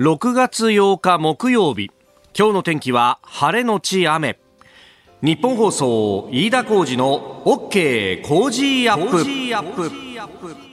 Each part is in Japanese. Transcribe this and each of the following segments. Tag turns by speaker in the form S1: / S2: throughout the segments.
S1: 6月8日木曜日。今日の天気は晴れのち雨。ニッポン放送飯田浩司の OK コージーアップ。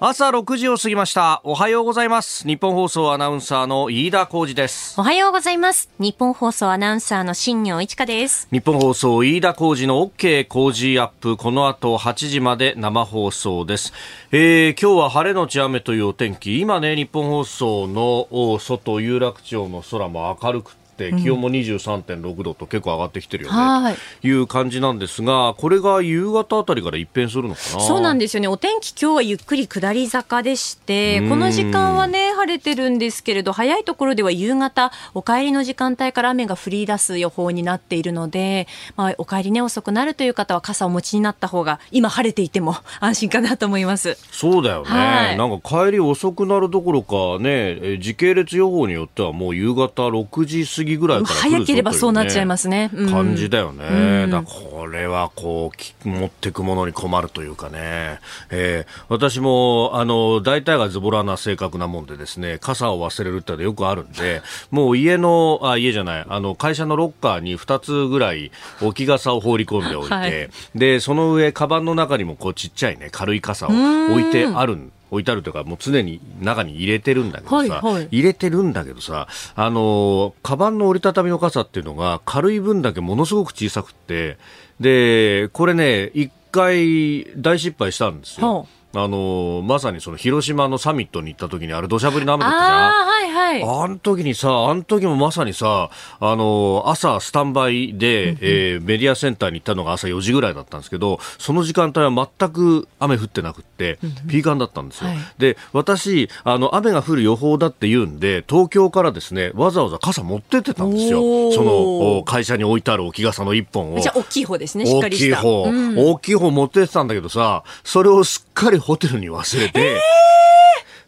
S1: 朝6時を過ぎました。おはようございます。ニッポン放送アナウンサーの飯田浩司です。
S2: おはようございます。日本放送アナウンサーの新行市佳です。
S1: ニッポン放送飯田浩司の OK コージーアップ。この後8時まで生放送です、えー、今日は晴れのち雨というお天気。今ね日本放送の外有楽町の空も明るくって気温も23.6度と結構上がってきてるよね、とい。う感じなんですがこれが夕方あたりから一変するのかな？
S2: そうなんですよね。お天気今日はゆっくり下り坂でしてこの時間はね晴れてるんですけれど早いところでは夕方お帰りの時間帯から雨が降り出す予報になっているので、まあ、お帰りね遅くなるという方は傘をお持ちになった方が今晴れていても 安心かなと思います。
S1: そうだよね、はい、なんか帰り遅くなるどころかね時系列予報によってはもう夕方6時過ぎぐらいから
S2: 早ければそうなっちゃいますね、
S1: うん、感じだよね、うん、だこれはこう持っていくものに困るというかね、えー、私もあの大体がズボラな性格なもんでですね傘を忘れるってのはよくあるんでもう家のあ家じゃないあの会社のロッカーに2つぐらい置き傘を放り込んでおいて、はい、でその上カバンの中にもこうちっちゃいね軽い傘を置いてあるん置いてあるというか、もう常に中に入れてるんだけどさ、はいはい、入れてるんだけどさ、あの、カバンの折りたたみの傘っていうのが軽い分だけものすごく小さくって、で、これね、一回大失敗したんですよ。あのまさにその広島のサミットに行った時にあれ土砂降りの雨だったじゃん。あ,、はいはい、あの時にさ、あの時もまさにさ、あの朝スタンバイで、うんえー、メディアセンターに行ったのが朝4時ぐらいだったんですけど、その時間帯は全く雨降ってなくって、ピーカンだったんですよ。はい、で、私、あの、雨が降る予報だって言うんで、東京からですね、わざわざ傘持ってってたんですよ。その、会社に置いてある置き傘の一本を。
S2: じゃあ、大きい方ですね、しっかりした。
S1: 大きい方、うん、大きい方持ってってたんだけどさ、それをすっかりホテルに忘れて、えー、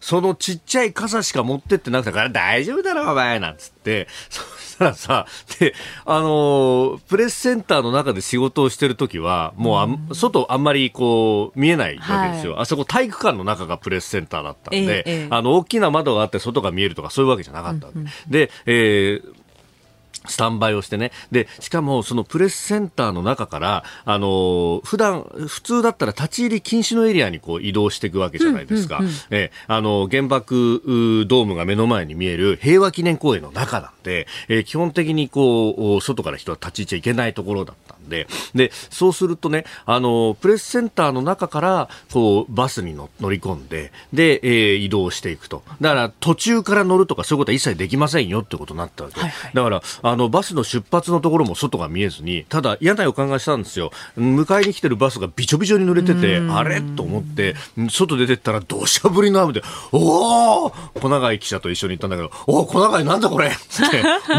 S1: そのちっちゃい傘しか持ってってなくてから大丈夫だろお前なんつって。そしたらさであのプレスセンターの中で仕事をしてる時はもうあ、うん、外あんまりこう見えないわけですよ、はい、あそこ体育館の中がプレスセンターだったんで、えー、あの大きな窓があって外が見えるとかそういうわけじゃなかったわけ、うんうん、で、えースタンバイをしてね。で、しかもそのプレスセンターの中から、あの、普段、普通だったら立ち入り禁止のエリアにこう移動していくわけじゃないですか。え、あの、原爆ドームが目の前に見える平和記念公園の中なんで、えー、基本的にこう、外から人は立ち入っちゃいけないところだったんで、で、そうするとね、あの、プレスセンターの中から、こう、バスに乗り込んで、で、えー、移動していくと。だから途中から乗るとかそういうことは一切できませんよってことになったわけ。はいはい、だから、ああのバスの出発のところも外が見えずにただ嫌な予感がしたんですよ。迎えに来てるバスがびちょびちょに濡れててあれ？と思って外出てったら土砂降りの雨でおお小永井記者と一緒に行ったんだけどおお小永井なんだこれ！って。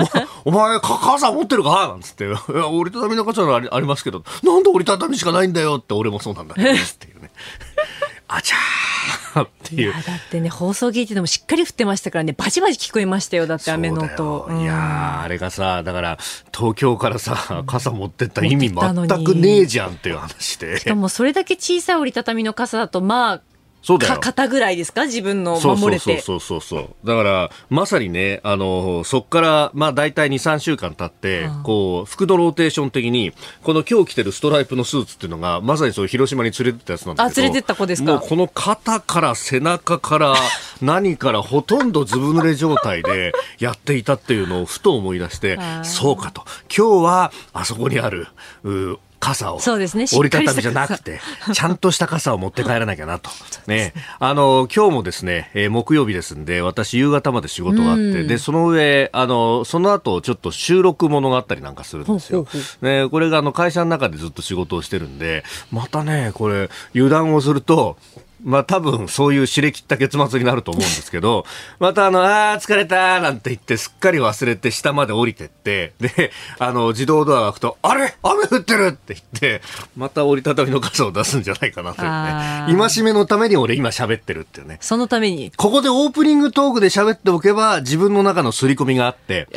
S1: お前傘持ってるか？なんつって。折りたたみの傘がありますけどなんで折りたたみしかないんだよって俺もそうなんだけどっていうね あちゃーっていう。
S2: だってね、放送聞いててもしっかり降ってましたからね、バチバチ聞こえましたよ、だって雨の音。
S1: うん、いやあれがさ、だから、東京からさ、傘持ってった意味全くねえじゃんっていう話で。
S2: しかもそれだけ小さい折りたたみの傘だと、まあ、そうだよ。肩ぐらいですか？自分の守れて。
S1: そうそうそうそうだから、まさにね、あの、そこから、まあ大体2、3週間経って、こう、服のローテーション的に、この今日着てるストライプのスーツっていうのが、まさにそう広島に連れてったやつなんだけ
S2: ど。あ、連れてった子ですか？
S1: もうこの肩から背中から 何からほとんどずぶ濡れ状態でやっていたっていうのをふと思い出して、そうかと。今日はあそこにある、う傘を。そうですね。折りたたみじゃなくてちゃんとした傘を持って帰らなきゃなと。ね。あの今日もですね、えー、木曜日ですんで私夕方まで仕事があってでその上あのその後ちょっと収録ものがあったりなんかするんですよ。ねこれがあの会社の中でずっと仕事をしてるんでまたねこれ油断をするとまあ多分そういう知れ切った結末になると思うんですけど、またあの、ああ、疲れたなんて言ってすっかり忘れて下まで降りてって、で、あの、自動ドアが開くと、あれ？雨降ってるって言って、また折りたたみの傘を出すんじゃないかなというね。戒めのために俺今喋ってるっていうね。
S2: そのために。
S1: ここでオープニングトークで喋っておけば自分の中の刷り込みがあって、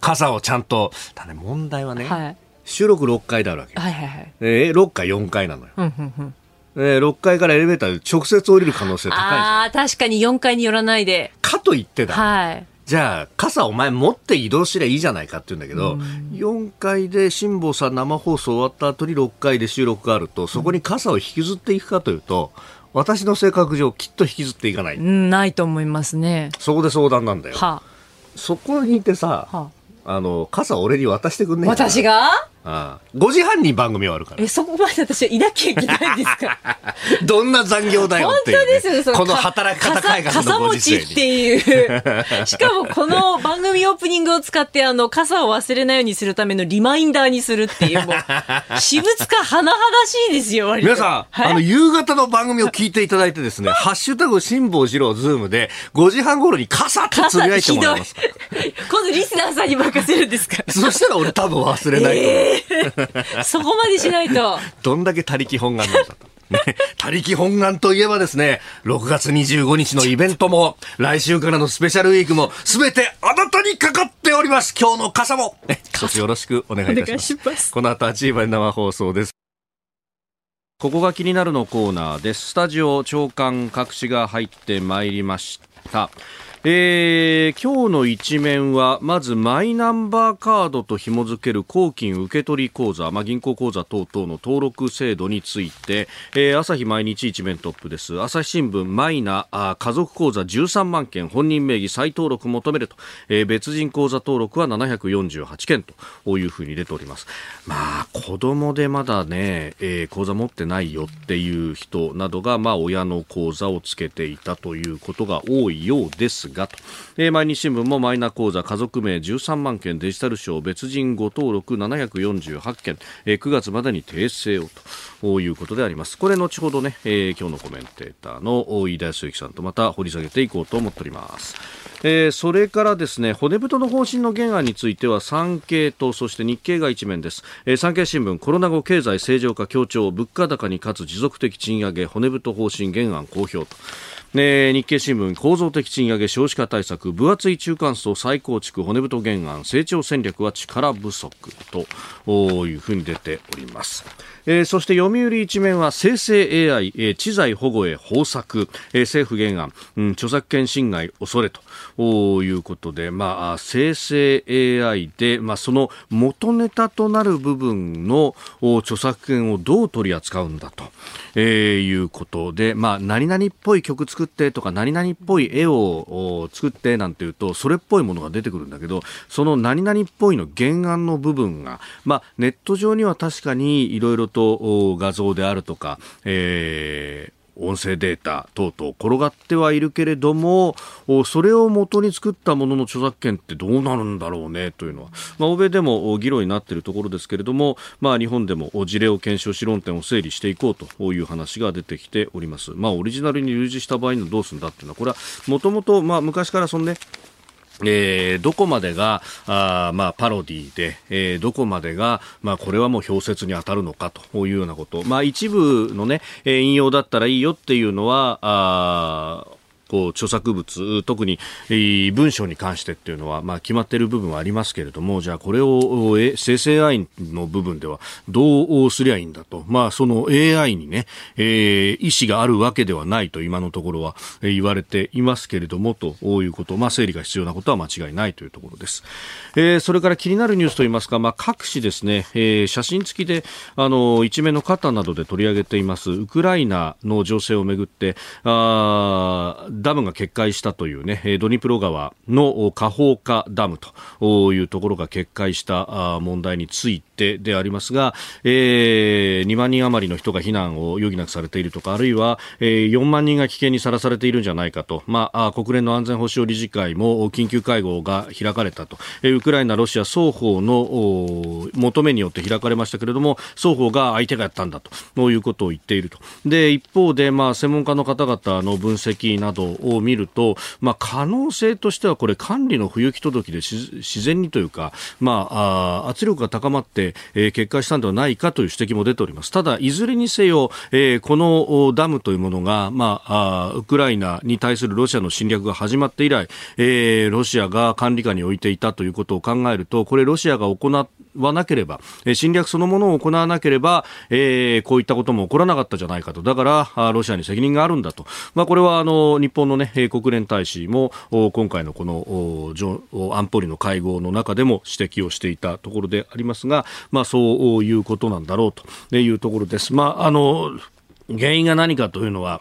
S1: 傘をちゃんと、だね、問題はね、はい、収録6回であるわけ。はいはいはい。えー、6回4回なのよ。うんうんうんえー、6階からエレベーターで直接降りる可能性高いじゃん。
S2: ああ、確かに4階に寄らないで。
S1: かと言ってだ、
S2: はい。
S1: じゃあ傘お前持って移動すりゃいいじゃないかって言うんだけど、4階で辛坊さん生放送終わった後に6階で収録があるとそこに傘を引きずっていくかというと、私の性格上きっと引きずっていかない、
S2: うん、ないと思いますね。
S1: そこで相談なんだよ。
S2: は。
S1: そこにいてさ、
S2: は。
S1: あの傘俺に渡してくんねえ
S2: 私が？
S1: ああ5時半に番組終わるから
S2: え、そこまで私はいなきゃいけないんですか？
S1: どんな残業だよ
S2: 本当
S1: っていうね、
S2: ですよ、その
S1: この働き方改革
S2: 傘
S1: のご時世に
S2: 傘持ちっていう。しかもこの番組オープニングを使って、あの、傘を忘れないようにするためのリマインダーにするっていう、もう、私物化甚だしいですよ、割と。
S1: 皆さん、
S2: はい
S1: あの、夕方の番組を聞いていただいてですね、ハッシュタグ辛坊治郎ズームで、5時半頃に傘ってつぶやいてもらいます。
S2: 今度リスナーさんに任せるんですか？
S1: そしたら俺多分忘れないと思う。
S2: そこまでしないと。
S1: どんだけ他力本願なんだと。ね、他力本願といえばですね、6月25日のイベントも、来週からのスペシャルウィークも、すべてあなたにかかっております。今日の傘も、ね、一つよろしくお願いいたします。
S2: ます
S1: この後8時まで生放送です。ここが気になるのコーナーです。スタジオ長官各紙が入ってまいりました。えー今日の一面はまずマイナンバーカードと紐付ける公金受取口座、まあ、銀行口座等々の登録制度について、えー朝日毎日一面トップです。朝日新聞マイナあ家族口座13万件本人名義再登録求めると、えー別人口座登録は748件というふうに出ております。まあ子供でまだね、えー口座持ってないよっていう人などが、まあ、親の口座をつけていたということが多いようですがと、えー毎日新聞もマイナ口座家族名13万件デジタル証別人誤登録748件、えー9月までに訂正をと。いうことであります。これ後ほどね、えー今日のコメンテーターの飯田康之さんとまた掘り下げていこうと思っております。えーそれからですね骨太の方針の原案については産経とそして日経が一面です、えー産経新聞コロナ後経済正常化強調物価高に勝つ持続的賃上げ骨太方針原案公表と。ね、日経新聞構造的賃上げ少子化対策分厚い中間層再構築骨太原案成長戦略は力不足というふうに出ております、えーそして読売一面は生成 AI、えー知財保護へ方策、えー政府原案、うん、著作権侵害恐れということで、まあ、生成 AI で、まあ、その元ネタとなる部分のお著作権をどう取り扱うんだと、えーいうことで、まあ、何々っぽい曲作作ってとか何々っぽい絵を作ってなんていうとそれっぽいものが出てくるんだけどその何々っぽいの原案の部分が、まあ、ネット上には確かにいろいろと画像であるとか、えー音声データ等々転がってはいるけれどもそれを元に作ったものの著作権ってどうなるんだろうねというのは、まあ、欧米でも議論になっているところですけれども、まあ、日本でも事例を検証し論点を整理していこうという話が出てきております、まあ、オリジナルに類似した場合にどうするんだっていうのはこれはもともと昔からそのねえーどこまでがあまあ、パロディで、えーどこまでが、まあ、これはもう氷説に当たるのかというようなこと、まあ、一部の、ね、えー引用だったらいいよっていうのはあこう著作物特に、文章に関してっていうのは、まあ、決まっている部分はありますけれどもじゃあこれをえ生成 AI の部分ではどうすりゃいいんだと、まあ、その AI にね、えー意思があるわけではないと今のところは、え言われていますけれどもということ、まあ、整理が必要なことは間違いないというところです、えーそれから気になるニュースといいますか、まあ、各紙ですね、えー写真付きであの一面の肩などで取り上げていますウクライナの情勢をめぐってあーダムが決壊したというねドニプロ川のお下放化ダムというところが決壊した問題についてでありますが、えー2万人余りの人が避難を余儀なくされているとかあるいは、えー4万人が危険にさらされているんじゃないかと、まあ、国連の安全保障理事会も緊急会合が開かれたと、えーウクライナ、ロシア双方の求めによって開かれましたけれども双方が相手がやったんだということを言っていると。で一方で、まあ、専門家の方々の分析などを見ると、まあ、可能性としてはこれ管理の不行き届きで自然にというか、まあ、あ圧力が高まって、えー決壊したのではないかという指摘も出ております。ただいずれにせよ、えーこのダムというものが、まあ、あウクライナに対するロシアの侵略が始まって以来、えーロシアが管理下に置いていたということを考えるとこれロシアが行っわなければ、え侵略そのものを行わなければ、えー、こういったことも起こらなかったじゃないかと。だから、ロシアに責任があるんだと。まあ、これは、あの、日本のね、国連大使も、今回のこの、安保理の会合の中でも指摘をしていたところでありますが、まあ、そういうことなんだろうというところです。まあ、あの、原因が何かというのは、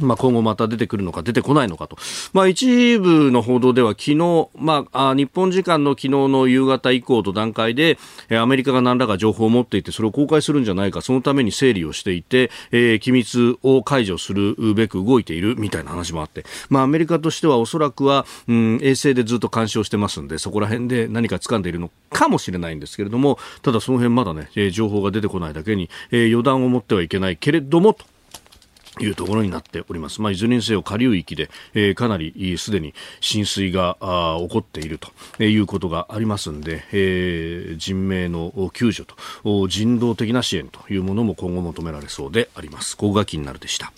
S1: まあ、今後また出てくるのか出てこないのかと。まあ、一部の報道では昨日、まあ、日本時間の昨日の夕方以降と段階で、アメリカが何らか情報を持っていて、それを公開するんじゃないか、そのために整理をしていて、えー、機密を解除するべく動いているみたいな話もあって、まあ、アメリカとしてはおそらくは、うん、衛星でずっと監視をしてますんで、そこら辺で何か掴んでいるのかもしれないんですけれども、ただその辺まだねえ、情報が出てこないだけに、えー、予断を持ってはいけないけれども、というところになっております。まあ、いずれにせよ下流域で、えー、かなりすでに浸水が起こっているということがありますんで、えー、人命の救助と人道的な支援というものも今後求められそうであります。ここが気になるでした。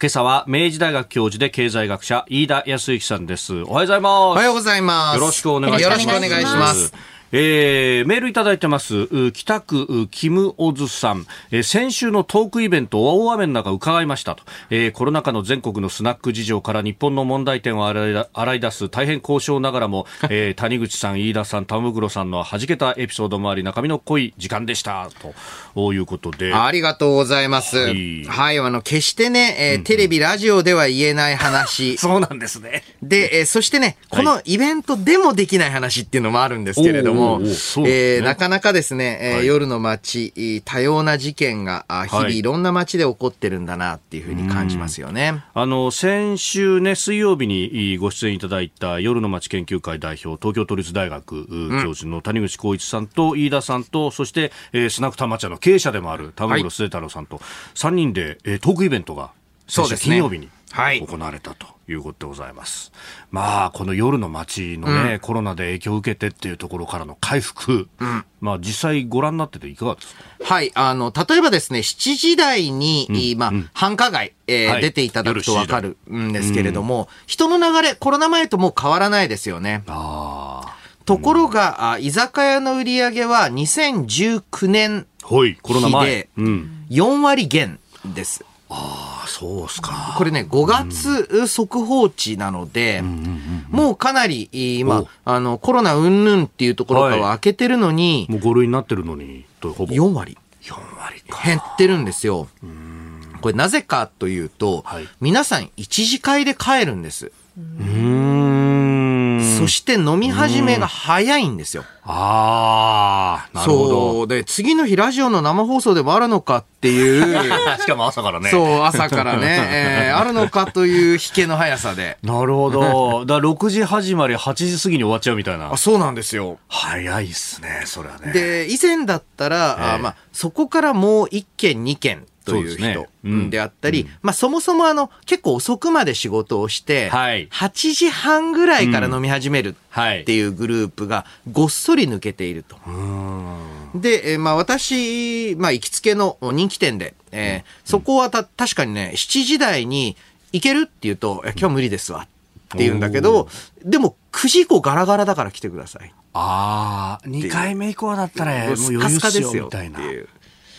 S1: 今朝は明治大学教授で経済学者飯田康之さんです。おはようございます。お
S3: はようございます。
S1: よろしくお願いします。よろしく
S3: お願いします。
S1: えー、メールいただいてます。北区キムオズさん、えー、先週のトークイベント大雨の中伺いましたと、えー、コロナ禍の全国のスナック事情から日本の問題点を洗い出す大変交渉ながらも、えー、谷口さん、飯田さん、田袋さんの弾けたエピソードもあり中身の濃い時間でした。ということで。
S3: ありがとうございます。はい、はい、あの決してね、えー、うん、テレビラジオでは言えない話。
S1: そうなんですね。
S3: で、えー、そしてねこのイベントでもできない話っていうのもあるんですけれども、はいえー、なかなかですね、え夜の街、多様な事件が日々いろんな街で起こってるんだなっていうふうに感じますよね。
S1: あの、先週ね、水曜日にご出演いただいた夜の街研究会代表、東京都立大学教授の谷口浩一さんと飯田さんと、そして、えー、スナック玉茶の経営者でもある田村末太郎さんと、3人で、えー、トークイベントが先週金曜日に行われたと。いうことでございます。まあ、この夜の街のね、うん、コロナで影響を受けてっていうところからの回復、うん、まあ実際ご覧になってていかがですか？
S3: はい、あの、例えばですね、7時台に、うん、まあ、繁華街、えーはい、出ていただくとわかるんですけれども、人の流れ、コロナ前ともう変わらないですよね。ところが、居酒屋の売り上げは2019年比で4割減です。
S1: ああ、そうっすか。
S3: これね、5月速報値なので、もうかなり、今、あの、コロナうんぬんっていうところからは開けてるのに、
S1: もう5類になってるのに、
S3: ほぼ。4割。
S1: 4割か。
S3: 減ってるんですよ。これなぜかというと、はい、皆さん一次会で帰るんです。そして飲み始めが早いんですよ。
S1: ああ、なるほど。
S3: そう。で、次の日ラジオの生放送でもあるのかっていう。
S1: しかも朝からね。
S3: そう、朝からね。えー、あるのかという引けの速さで。
S1: なるほど。だ6時始まり8時過ぎに終わっちゃうみたいな。
S3: あ、そうなんですよ。
S1: 早いっすね、それはね。
S3: で、以前だったら、えー、あまあ、そこからもう1件2件という人であったり、まあそもそもあの結構遅くまで仕事をして、8時半ぐらいから飲み始めるっていうグループがごっそり抜けていると。で、えまあ私、まあ行きつけの人気店で、えー、そこはた確かにね、7時台に行けるって言うと、今日無理ですわって言うんだけど、でも9時以降ガラガラだから来てください。
S1: ああ、2回目以降だったらもう余裕ですよみたいな。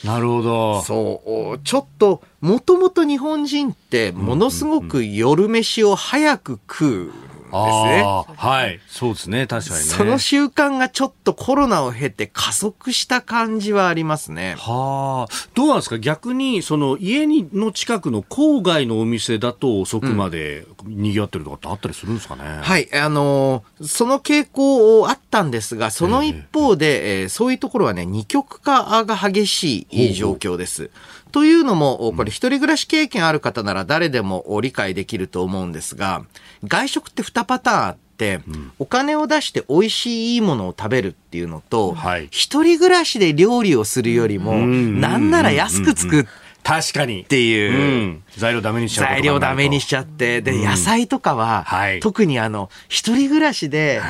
S1: なるほど。
S3: そう。ちょっと、もともと日本人って、ものすごく夜飯を早く食うね。
S1: はい。そうですね。確かにね。
S3: その習慣がちょっとコロナを経て加速した感じはありますね。
S1: はあ。どうなんですか？逆に、その家にの近くの郊外のお店だと遅くまで賑わってるとかってあったりするんですかね、うん、
S3: はい。あのー、その傾向あったんですが、その一方で、えー、そういうところはね、二極化が激しい状況です。ほうほうというのも、これ一人暮らし経験ある方なら誰でも理解できると思うんですが、外食って2パターンあって、お金を出して美味しいいいものを食べるっていうのと、一人暮らしで料理をするよりも、なんなら安く作って、
S1: 確かに。
S3: っていう、うん、
S1: 材料ダメにしちゃう
S3: 材料ダメにしちゃって。で、野菜とかは、はい、特にあの、一人暮らしで、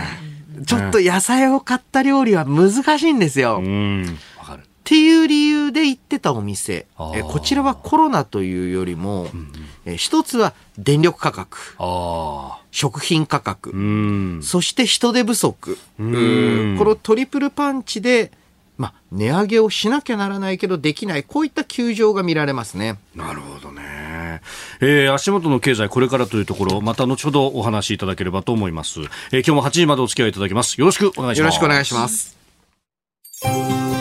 S3: ちょっと野菜を買った料理は難しいんですよ。うん。
S1: っ
S3: っていう理由で行ってたお店、えこちらはコロナというよりも、うんえ一つは電力価格、食品価格、そして人手不足、このトリプルパンチで、まあ、値上げをしなきゃならないけどできない、こういった窮状が見られますね。
S1: なるほどね。えー、足元の経済これからというところ、また後ほどお話しいただければと思います。えー、今日も8時までお付き合いいただきます。よろしくお願いします。よろしくお願いします。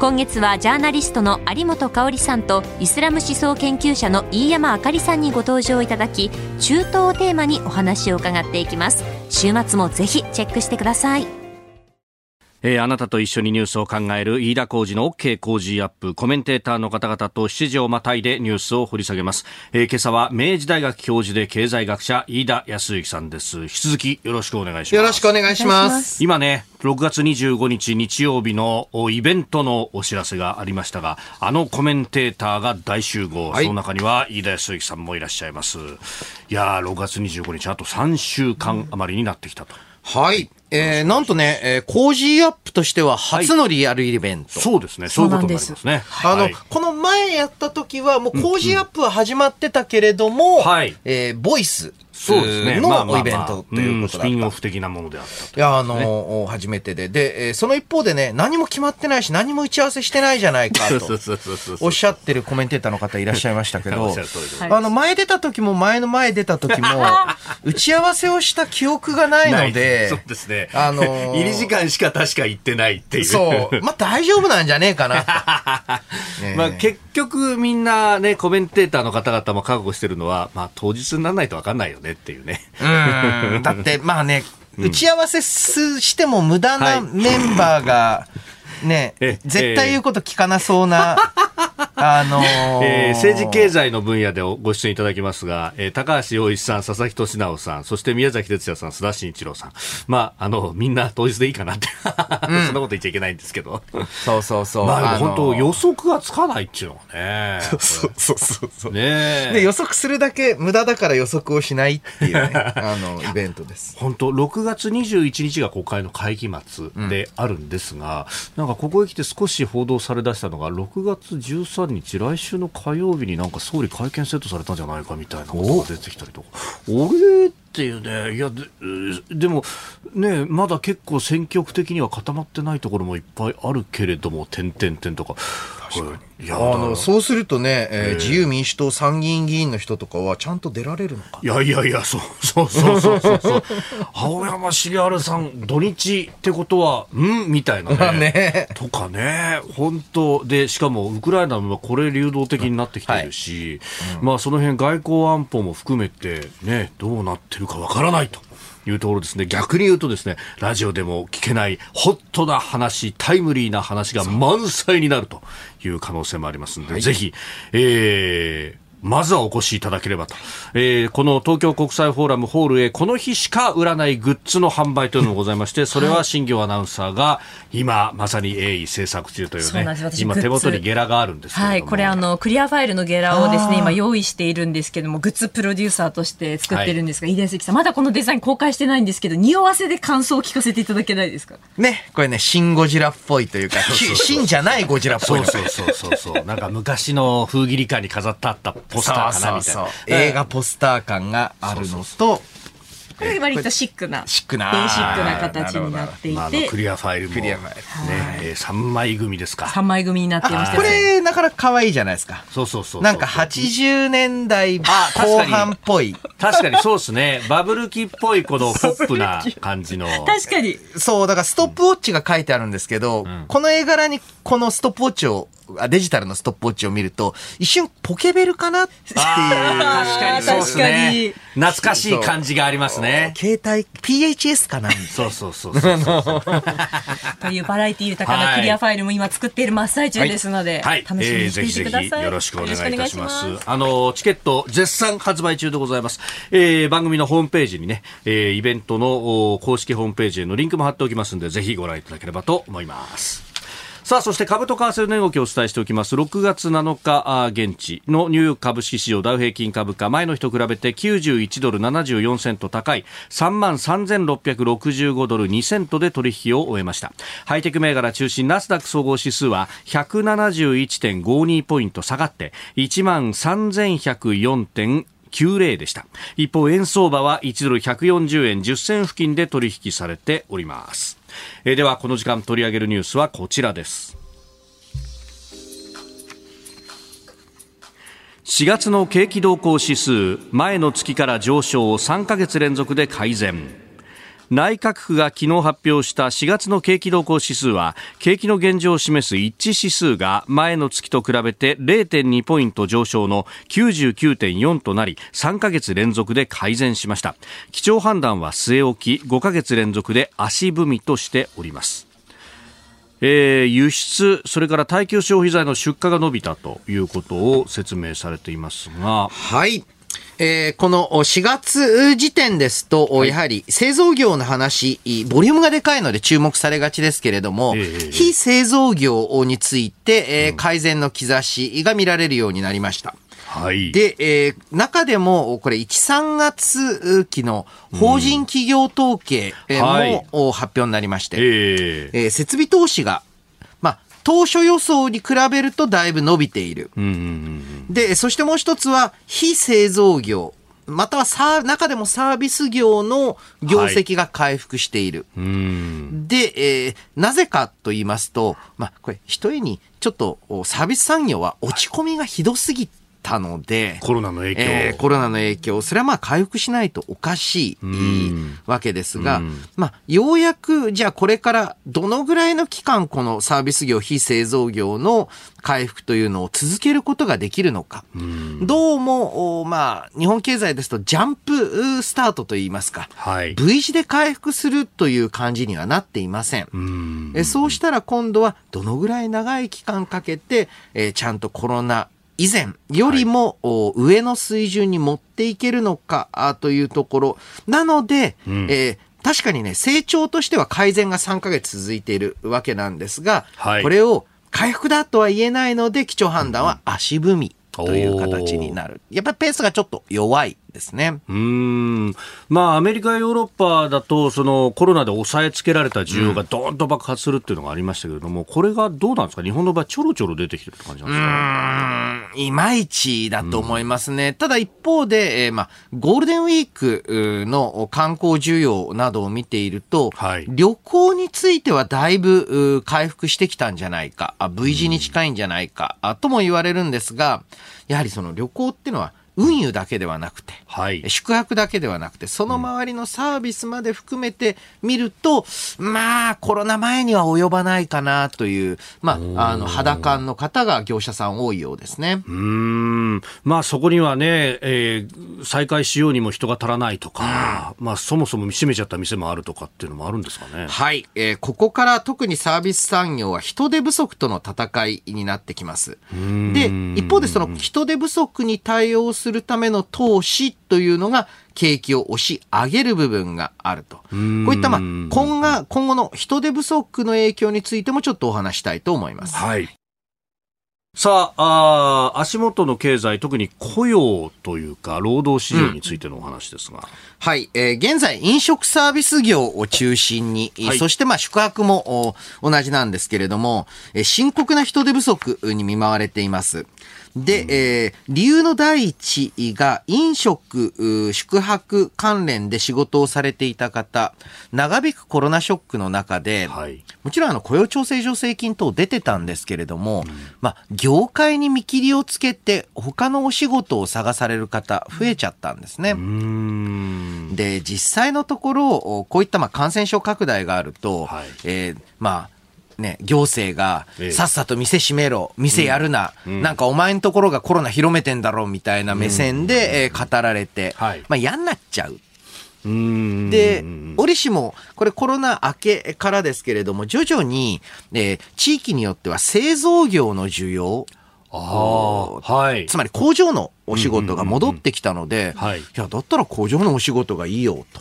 S2: 今月はジャーナリストの有本香さんとイスラム思想研究者の飯山あかりさんにご登場いただき中東をテーマにお話を伺っていきます。週末もぜひチェックしてください。
S1: えー、あなたと一緒にニュースを考える飯田浩二の OK 工事アップコメンテーターの方々と7時をまたいでニュースを掘り下げます、えー、今朝は明治大学教授で経済学者飯田康之さんです。引き続きよろしくお願いします。
S3: よろしくお願いします。
S1: 今ね6月25日日曜日のイベントのお知らせがありましたがあのコメンテーターが大集合、はい、その中には飯田康之さんもいらっしゃいます。いや6月25日あと3週間余りになってきたと、
S3: はいえー、なんとね、えー、コージーアップとしては初のリアルイベント。
S1: はい、そうですね。そういうことになりますね。
S3: あの、はい、この前やった時は、もうコージーアップは始まってたけれども、はい、えー、ボイス。
S1: そうですね。
S3: のイベントということだった。ス
S1: ピンオフ的なものであった、
S3: ね、いや、あの、初めてで。で、えー、その一方でね、何も決まってないし、何も打ち合わせしてないじゃないかと、おっしゃってるコメンテーターの方いらっしゃいましたけど、あの、前出た時も、前の前出た時も、打ち合わせをした記憶がないので、
S1: そうですね。あのー、入り時間しか確か行ってないっていう。
S3: そう。まあ、大丈夫なんじゃねえかな
S1: まあ、結局みんなね、コメンテーターの方々も覚悟してるのは、まあ、当日にならないと分かんないよねっていうね。
S3: うん。だって、まあね、打ち合わせしても無駄なメンバーが、ね、絶対言うこと聞かなそうな、あのー、
S1: えー、政治経済の分野でご出演いただきますが、えー、高橋洋一さん、佐々木俊直さん、そして宮崎哲也さん、須田慎一郎さん。まあ、あの、みんな当日でいいかなって、うん、そんなこと言っちゃいけないんですけど。
S3: そうそうそう。
S1: まあ、本当予測がつかないっていうのはね。
S3: そうそうそうそう。ねで、予測するだけ無駄だから予測をしないっていうね、あの、イベントです。
S1: 本当6月21日が国会の会期末であるんですが、うん、なんかここへ来て少し報道されだしたのが、6月13日、来週の火曜日になんか総理会見セットされたんじゃないかみたいなことが出てきたりとか、俺っていうね、いやで、でも、ね、まだ結構選挙区的には固まってないところもいっぱいあるけれども、点々点とか。
S3: いやあのそうするとね、えー、えー、自由民主党参議院議員の人とかはちゃんと出られるのか？
S1: いやいやいやそうそうそうそうそう。そう青山茂春さん土日ってことはん？みたいなね。ね。とかね。本当でしかもウクライナもこれ流動的になってきてるし、はい。うん、まあその辺外交安保も含めてねどうなってるかわからないというところですね。逆に言うとですね、ラジオでも聞けないホットな話、タイムリーな話が満載になるという可能性もありますので、はい、ぜひ、えー、まずはお越しいただければと。えー、この東京国際フォーラムホールへこの日しか売らないグッズの販売というのがございまして、それは新業アナウンサーが今まさに鋭意制作中というね、今手元にゲラがあるんです
S2: はい、これあの、クリアファイルのゲラをですね、今用意しているんですけども、グッズプロデューサーとして作ってるんですが、はい、飯田関さん、まだこのデザイン公開してないんですけど、匂わせで感想を聞かせていただけないですか？
S3: ね、これね、シンゴジラっぽいというか、シンじゃないゴジラっぽい。
S1: そうそうそうそう。なんか昔の風切り感に飾ってあったポスターかなみたいな。
S3: そう映画ポスター感があるのと、
S2: これ割とシックな、
S3: シックな、
S2: ベーシックな形になっていて、まあ、
S1: クリアファイルも、クリアファイルね、えー、3枚組ですか。
S2: 3枚組になってまし
S3: たこれ、なかなか可愛いじゃないですか。
S1: そうそうそう
S3: なんか80年代後半っぽい。
S1: 確かにそうですね。バブル期っぽいこのポップな感じの。
S2: 確かに。
S3: そう、だからストップウォッチが書いてあるんですけど、うん、この絵柄にこのストップウォッチをデジタルのストップウォッチを見ると、一瞬ポケベルかなっていう。確
S1: かに。そうですね。懐かしい感じがありますね。
S3: 携帯、PHS かな。
S1: そうそうそうそう
S2: というバラエティ豊かなクリアファイルも今作っている真っ最中ですので、はい、楽しみにしていてください、えー、ぜひぜひ
S1: よろしくお願いいたします。あのチケット絶賛発売中でございます、えー、番組のホームページにね、えー、イベントの公式ホームページへのリンクも貼っておきますのでぜひご覧いただければと思いますさあ、そして株と為替の値動きをお伝えしておきます。6月7日現地のニューヨーク株式市場ダウ平均株価、前の日と比べて91ドル74セント高い3万3665ドル2セントで取引を終えました。ハイテク銘柄中心ナスダック総合指数は171.52ポイント下がって1万 3104. 90でした。一方、円相場は1ドル140円10銭付近で取引されております。えー、ではこの時間取り上げるニュースはこちらです。4月の景気動向指数前の月から上昇を3か月連続で改善。内閣府が昨日発表した4月の景気動向指数は景気の現状を示す一致指数が前の月と比べて0.2ポイント上昇の99.4となり3ヶ月連続で改善しました基調判断は据え置き5ヶ月連続で足踏みとしておりますえー、輸出、それから耐久消費財の出荷が伸びたということを説明されていますが。
S3: はい。えー、この4月時点ですと、はい、やはり製造業の話、ボリュームがでかいので注目されがちですけれども、えー、非製造業について、えー、改善の兆しが見られるようになりました。はい、で、えー、中でも、これ、1、3月期の法人企業統計も、はい、発表になりまして、えー、えー、設備投資が当初予想に比べるとだいぶ伸びている。で、そしてもう一つは、非製造業。またはさ中でもサービス業の業績が回復している。はい、で、えー、なぜかと言いますと、まあ、これ、一重に、ちょっとサービス産業は落ち込みがひどすぎたので、
S1: コロナの影響、
S3: えー、コロナの影響、それはまあ回復しないとおかしいわけですが、まあ、ようやく、じゃあこれからどのぐらいの期間、このサービス業、非製造業の回復というのを続けることができるのか。うどうも、まあ、日本経済ですとジャンプスタートといいますか、はい、V 字で回復するという感じにはなっていません。ん。えそうしたら今度はどのぐらい長い期間かけて、えー、ちゃんとコロナ以前よりも、上の水準に持っていけるのかというところ。なので、うん、えー確かにね、成長としては改善が3ヶ月続いているわけなんですが、はい、これを回復だとは言えないので、基調判断は足踏みという形になる。やっぱりペースがちょっと弱いですね。
S1: うん。まあ、アメリカ、ヨーロッパだと、そのコロナで抑えつけられた需要がどーんと爆発するっていうのがありましたけれども、うん、これがどうなんですか？日本の場合、ちょろちょろ出てきてるって感じなんですか？
S3: いまいちだと思いますね。うん、ただ一方で、えー、まあ、ゴールデンウィークの観光需要などを見ていると、はい、旅行についてはだいぶ回復してきたんじゃないか、V 字に近いんじゃないか、とも言われるんですが、やはりその旅行っていうのは運輸だけではなくて、はい、宿泊だけではなくて、その周りのサービスまで含めて見ると、うん、まあ、コロナ前には及ばないかなという、まあ、あの、肌感の方が業者さん多いようですね。
S1: うん。まあ、そこにはね、えー、再開しようにも人が足らないとか、うん、まあ、そもそも閉めちゃった店もあるとかっていうのもあるんですかね。
S3: はい。えー、ここから特にサービス産業は人手不足との戦いになってきます。で、一方でその人手不足に対応するための投資というのが景気を押し上げる部分があると。こういったまあ今後今後の人手不足の影響についてもちょっとお話したいと思います。
S1: はい。さああ、足元の経済、特に雇用というか、労働市場についてのお話ですが。うん、
S3: はい、えー、現在、飲食サービス業を中心に、はい、そしてまあ宿泊も同じなんですけれども、深刻な人手不足に見舞われています。で、えー、理由の第一が飲食、宿泊関連で仕事をされていた方、長引くコロナショックの中で、はい、もちろんあの雇用調整助成金等出てたんですけれども、うん、まあ、業界に見切りをつけて他のお仕事を探される方増えちゃったんですね。で、実際のところ、こういったまあ感染症拡大があると、はい、えー、まあ、ね、行政が、さっさと店閉めろ、店やるな、うん、なんかお前んところがコロナ広めてんだろうみたいな目線で、えー、語られて、はい、まあ嫌になっちゃう。で、折しも、これコロナ明けからですけれども、徐々に、えー、地域によっては製造業の需要、はい、つまり工場のお仕事が戻ってきたので、いや、だったら工場のお仕事がいいよと。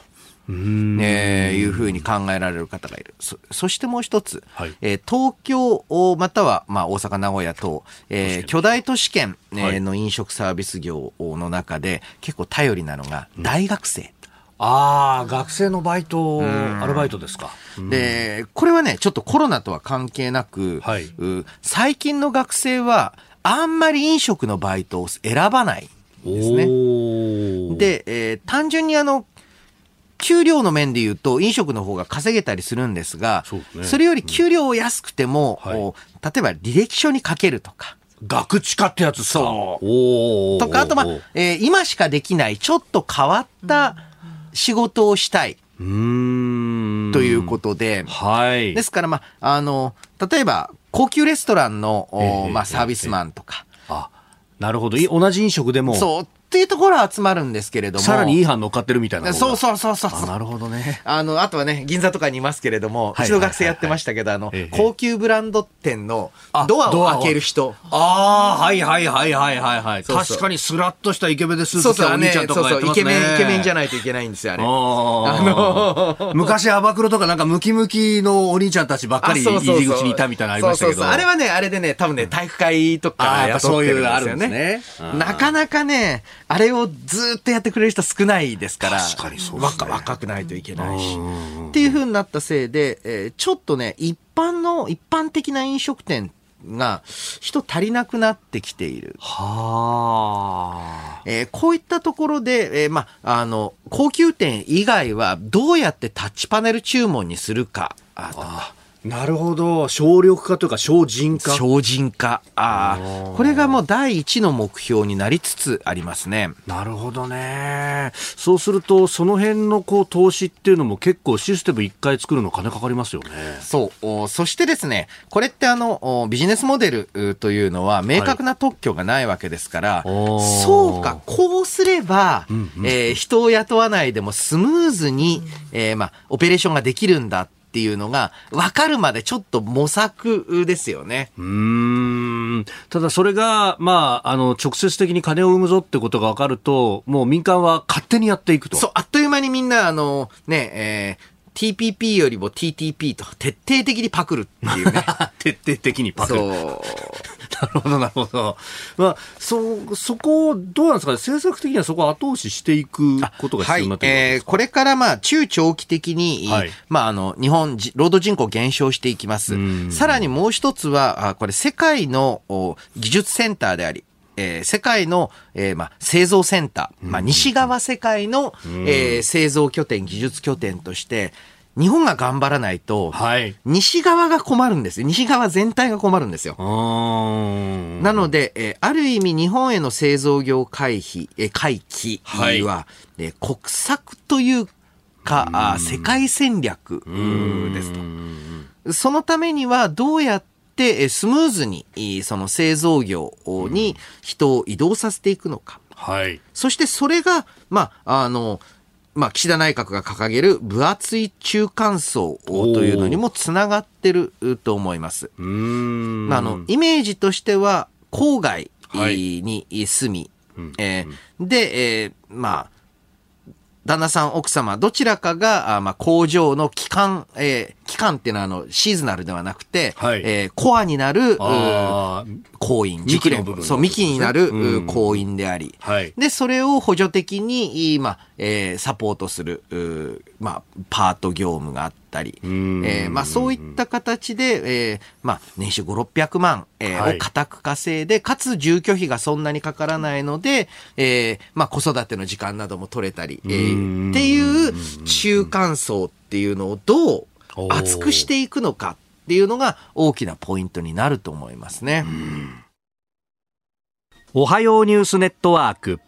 S3: えー、いうふうに考えられる方がいる。そそしてもう一つ、はい、えー、東京または、まあ、大阪、名古屋等、えー、巨大都市圏、えー、の飲食サービス業の中で結構頼りなのが大学生。うん
S1: ああ、学生のバイト、アルバイトですか。
S3: で、これはね、ちょっとコロナとは関係なく、はい、最近の学生は、あんまり飲食のバイトを選ばないんですね。で、えー、単純にあの、給料の面で言うと飲食の方が稼げたりするんですが、そ、ね,、れより給料を安くても、うんはい、例えば履歴書に書けるとか。
S1: 学知化ってやつ
S3: そう。とか、あとまあ、えー、今しかできないちょっと変わった仕事をしたい。ということで、はい、ですから、まあ、あの、例えば、高級レストランの、えー、まあ、サービスマンとか、えー、あ
S1: なるほど。同じ飲食でも。
S3: そう。っていうところは集まるんですけれども。
S1: さらにいい班乗っかってるみたいな。
S3: そうそうそうそう
S1: なるほどね。
S3: あの、あとはね、銀座とかにいますけれども、一度学生やってましたけど、あの、高級ブランド店のドアを開ける人。
S1: ああ、はいはいはいはいはいはい。確かにスラッとしたイケメンでスーツ着たお兄ちゃんとかやってますね。そうそう、イケメン、
S3: イケメンじゃないといけないんですよ、あれ。あ
S1: の昔、アバクロとかなんかムキムキのお兄ちゃんたちばっかり入り口にいたみたいなのありましたけど。
S3: あれはね、あれでね、多分ね、体育会とか
S1: そういうのあるんですね。
S3: なかなかね、あれをずずっとやってくれる人少ないですから、
S1: 確かにそう、
S3: ね、若若くないといけないし。っていうふうになったせいで、えー、ちょっとね、一般の、一般的な飲食店が人足りなくなってきている。はあ。えー、こういったところで、えー、まあ、あの、高級店以外はどうやってタッチパネル注文にするか。あ
S1: あなるほど。省力化というか省人化。
S3: 省人化。ああ。これがもう第一の目標になりつつありますね。
S1: なるほどね。そうすると、その辺のこう投資っていうのも結構システム一回作るの金かかりますよね。
S3: そう。そしてですね、これってあの、ビジネスモデルというのは明確な特許がないわけですから、はい、そうか、こうすれば、うんうん、えー、人を雇わないでもスムーズに、えー、まあ、オペレーションができるんだっていうのが分かるまでちょっと模索ですよね。
S1: うんただそれが、まあ、あの直接的に金を生むぞってことが分かるともう民間は勝手にやっていくと。
S3: そうあっという間にみんなあのねえー TPP よりも TTP と徹底的にパクるっていうね。
S1: 徹底的にパクる。そう。なるほど、なるほど。まあ、そ、そこを、どうなんですかね、政策的にはそこを後押ししていくことが必要になってくるはい、えー、
S3: これからまあ、中長期的に、はい、まあ、あの、日本、労働人口減少していきます。さらにもう一つは、あこれ、世界の技術センターであり、えー、世界の、えーまあ、製造センター、まあ、西側世界の、えー、製造拠点、技術拠点として、日本が頑張らないと、はい、西側が困るんですよ。西側全体が困るんですよ。なので、えー、ある意味日本への製造業回避、えー、回帰は、はい、えー、国策というか、あ世界戦略ですと。そのためにはどうやってスムーズにその製造業に人を移動させていくのか。はい、そしてそれが、まあ、あの、まあ、岸田内閣が掲げる分厚い中間層というのにもつながってると思います。まあ、あのイメージとしては郊外に住み、はい、えー、で、えー、まあ旦那さん、奥様、どちらかが、あまあ、工場の期間、えー、期間っていうのは、あの、シーズナルではなくて、はい、えー、コアになる、行員、
S1: 熟練、ね、
S3: そう、幹になる、うん、行員であり、はい、で、それを補助的に、まあ、えー、サポートする、まあ、パート業務があったり、えー、まあ、そういった形で、えー、まあ、年収5、600万、えー、はい、を固く稼いで、かつ住居費がそんなにかからないので、えー、まあ、子育ての時間なども取れたり、えー、っていう中間層っていうのをどう厚くしていくのかっていうのが大きなポイントになると思いますね。
S4: おはようニュースネットワーク。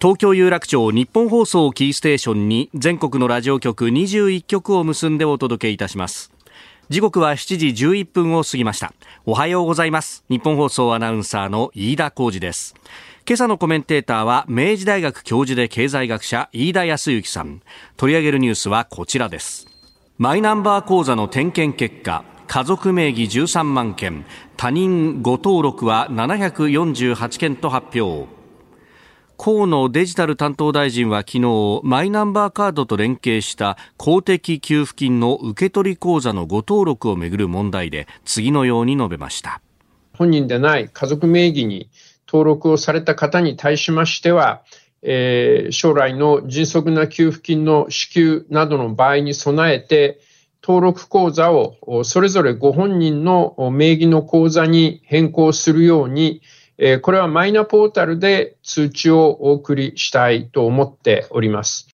S4: 東京有楽町日本放送キーステーションに全国のラジオ局21局を結んでお届けいたします。
S1: 時刻は7時11分を過ぎました。おはようございます。日本放送アナウンサーの飯田浩二です。今朝のコメンテーターは明治大学教授で経済学者飯田康之さん。取り上げるニュースはこちらですマイナンバー口座の点検結果家族名義13万件他人誤登録は748件と発表。河野デジタル担当大臣は昨日マイナンバーカードと連携した公的給付金の受取口座の誤登録をめぐる問題で次のように述べました。
S5: 本人でない家族名義に登録をされた方に対しましては、えー、将来の迅速な給付金の支給などの場合に備えて登録口座をそれぞれご本人の名義の口座に変更するようにこれはマイナポータルで通知をお送りしたいと思っております。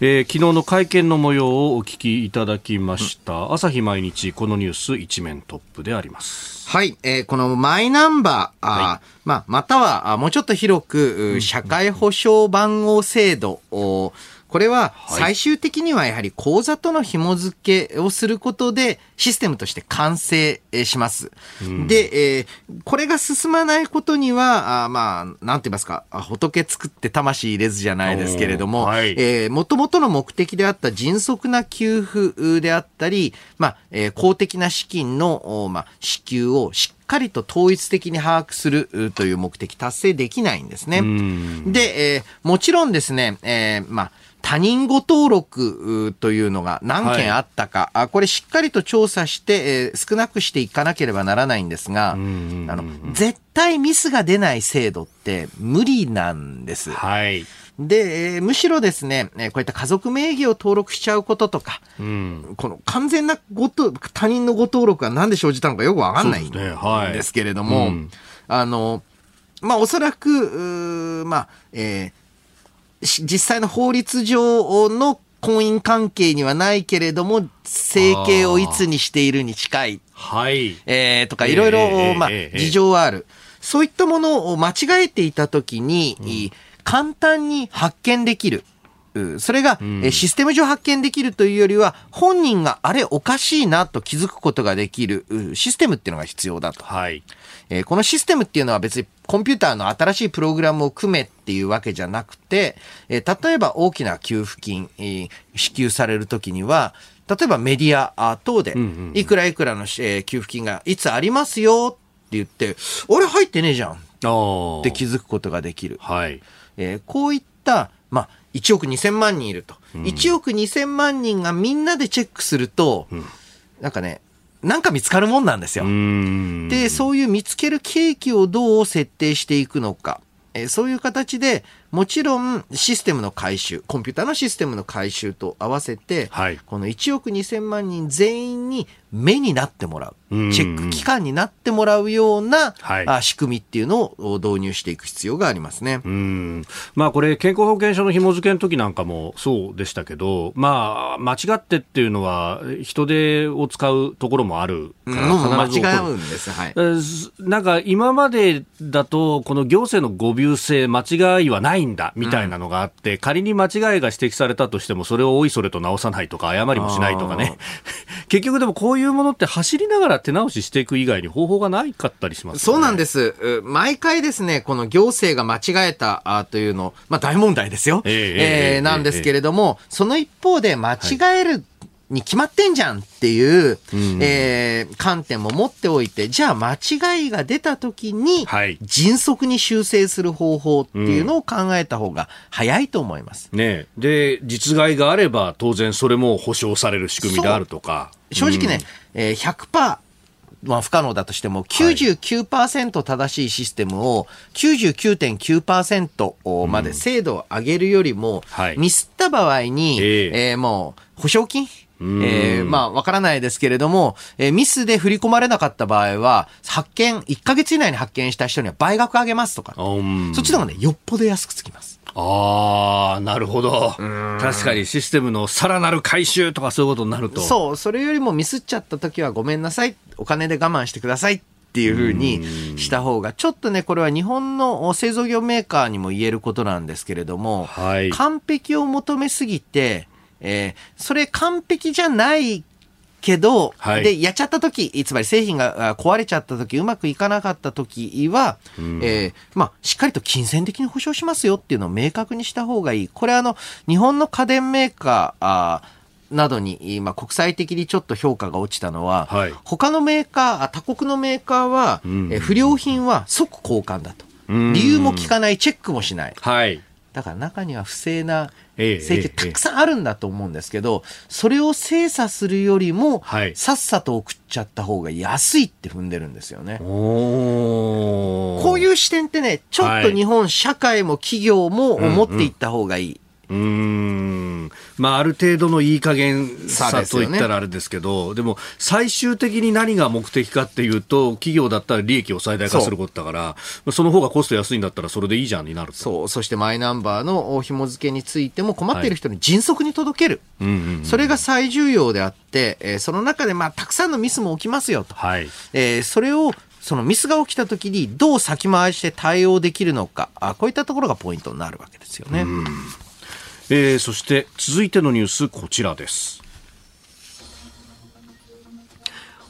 S1: えー、昨日の会見の模様をお聞きいただきました、うん、朝日毎日このニュース一面トップであります。
S3: はい、えー、このマイナンバー、はい、まあ、またはもうちょっと広く、社会保障番号制度を、これは最終的にはやはり口座との紐付けをすることでシステムとして完成します。うん、で、えー、これが進まないことには、あまあ、なんて言いますか、仏作って魂入れずじゃないですけれども、はい、えー、元々の目的であった迅速な給付であったり、まあ、えー、公的な資金の、まあ、支給をしっかりと統一的に把握するという目的達成できないんですね。で、えー、もちろんですね、えー、まあ、他人ご登録というのが何件あったか、はい、これしっかりと調査して、えー、少なくしていかなければならないんですが、あの絶対ミスが出ない制度って無理なんです。
S1: はい。
S3: で、えー、むしろですね、こういった家族名義を登録しちゃうこととか、うん、この完全なごと他人のご登録が何で生じたのかよくわかんないんですけれども、ねはいうん、あの、まあ、おそらく、まあ、えー、実際の法律上の婚姻関係にはないけれども、整形をいつにしているに近い。
S1: はい。
S3: えー、とか、いろいろ、まあ、事情はある。そういったものを間違えていたときに、うん、簡単に発見できる。それが、うん、システム上発見できるというよりは、本人があれおかしいなと気づくことができるシステムっていうのが必要だと。
S1: はい。
S3: えー、このシステムっていうのは別にコンピューターの新しいプログラムを組めっていうわけじゃなくて、えー、例えば大きな給付金、えー、支給されるときには、例えばメディア等で、いくらいくらの、えー、給付金がいつありますよって言って、俺入ってねえじゃんって気づくことができる。
S1: はい。
S3: えー、こういった、まあ、1億2000万人いると。うん、1億2000万人がみんなでチェックすると、うん、なんかね、なんか見つかるもんなんですよ。で、そういう見つける契機をどう設定していくのか。えそういう形で、もちろんシステムの回収、コンピューターのシステムの回収と合わせて、はい、この1億2000万人全員に目になってもらう、チェック機関になってもらうような、はい、仕組みっていうのを導入していく必要がありますね。
S1: うん。まあ、これ、健康保険証の紐付けの時なんかもそうでしたけど、まあ、間違ってっていうのは、人手を使うところもあるから、
S3: 必ず間違うんです、はい、
S1: なんか今までだと、この行政の誤謬性、間違いはないんだみたいなのがあって、うん、仮に間違いが指摘されたとしても、それをおいそれと直さないとか、誤りもしないとかね、結局でもこういうものって走りながら手直ししていく以外に方法がないかったりします、ね、
S3: そうなんです。毎回ですね、この行政が間違えたあというの、まあ大問題ですよ。えー、えーえー、なんですけれども、その一方で間違える、はいに決まってんじゃんっていう、うん、えー、観点も持っておいて、じゃあ間違いが出た時に、迅速に修正する方法っていうのを考えた方が早いと思います。
S1: うん、ねで、実害があれば当然それも保証される仕組みであるとか。
S3: 正直ね、うん、えー、100%、まあ、不可能だとしても、99%正しいシステムを99.9%まで精度を上げるよりも、ミスった場合に、えー、もう保証金えー、まあ、わからないですけれども、えー、ミスで振り込まれなかった場合は、発見、1ヶ月以内に発見した人には倍額上げますとか、そっちの方がね、よっぽど安くつきます。
S1: ああ、なるほど。確かにシステムのさらなる回収とかそういうことになると。
S3: そう、それよりもミスっちゃった時はごめんなさい。お金で我慢してください。っていうふうにした方が、ちょっとね、これは日本の製造業メーカーにも言えることなんですけれども、はい、完璧を求めすぎて、えー、それ完璧じゃないけど、はい、で、やっちゃった時、つまり製品が壊れちゃった時、うまくいかなかった時は、うん、えー、まあ、しっかりと金銭的に保証しますよっていうのを明確にした方がいい。これあの、日本の家電メーカー、あなどに、まあ、国際的にちょっと評価が落ちたのは、はい、他のメーカー、他国のメーカーは、うん、え不良品は即交換だと。理由も聞かない、チェックもしない。はい、だから中には不正な請求たくさんあるんだと思うんですけど、それを精査するよりも、さっさと送っちゃった方が安いって踏んでるんですよね。こういう視点ってね、ちょっと日本社会も企業も思っていった方がいい。うん、
S6: うんまあ、ある程度のいい加減さと言ったらあれですけど、でも最終的に何が目的かっていうと、企業だったら利益を最大化することだから、そその方がコスト安いんだったらそれでいいじゃんになる
S3: そう、そしてマイナンバーの紐付けについても困っている人に迅速に届ける。はい、それが最重要であって、えー、その中でまあたくさんのミスも起きますよと。はい、えー、それをそのミスが起きた時にどう先回りして対応できるのかあこういったところがポイントになるわけですよね。
S1: えー、そして続いてのニュースこちらです。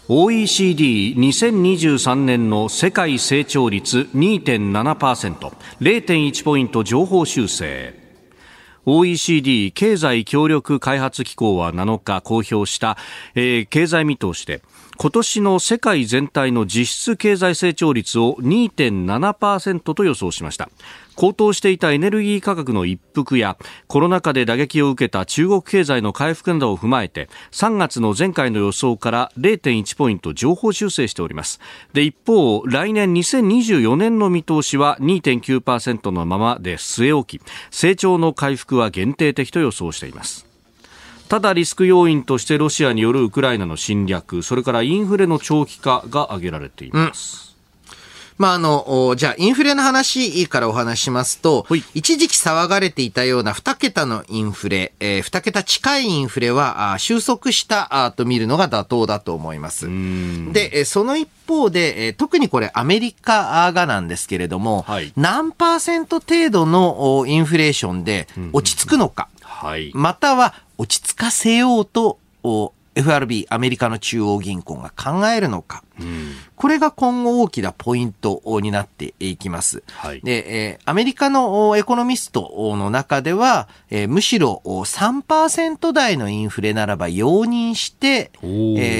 S1: OECD2023 年の世界成長率 2.7%0.1 ポイント上方修正。OECD 経済協力開発機構は7日公表した、えー、経済見通しで今年の世界全体の実質経済成長率を2.7%と予想しました。高騰していたエネルギー価格の一服やコロナ禍で打撃を受けた中国経済の回復などを踏まえて3月の前回の予想から0.1ポイント上方修正しております。で一方来年2024年の見通しは2.9%のままで据え置き成長の回復は限定的と予想しています。ただリスク要因としてロシアによるウクライナの侵略それからインフレの長期化が挙げられています、うん。
S3: まあ、あの、じゃあ、インフレの話からお話しますと、一時期騒がれていたような2桁のインフレ、えー、2桁近いインフレはあ収束したあと見るのが妥当だと思います。で、その一方で、特にこれアメリカがなんですけれども、はい、何パーセント程度のインフレーションで落ち着くのか、はい、または落ち着かせようと FRB、アメリカの中央銀行が考えるのか、うん、これが今後大きなポイントになっていきます。はい、で、えー、アメリカのエコノミストの中では、えー、むしろ3%台のインフレならば容認して、え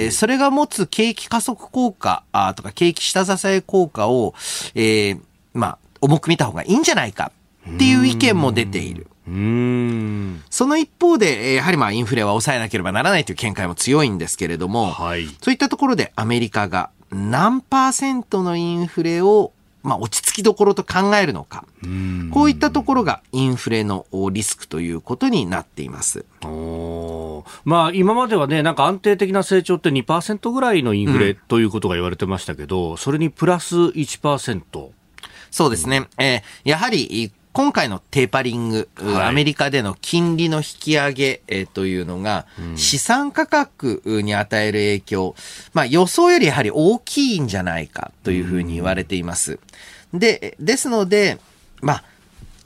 S3: ー、それが持つ景気加速効果あとか景気下支え効果を、えー、まあ、重く見た方がいいんじゃないかっていう意見も出ている。うんその一方で、やはりまあインフレは抑えなければならないという見解も強いんですけれども、はい、そういったところでアメリカが何パーセントのインフレをまあ、落ち着きどころと考えるのか。こういったところがインフレのリスクということになっています。
S1: まあ、今まではね、なんか安定的な成長って2%ぐらいのインフレということが言われてましたけど、うん、それにプラス1%。
S3: そうですね。えー、やはり、今回のテーパリング、はい、アメリカでの金利の引き上げ、えー、というのが、うん、資産価格に与える影響、まあ予想よりやはり大きいんじゃないかというふうに言われています。うん、で、ですので、まあ、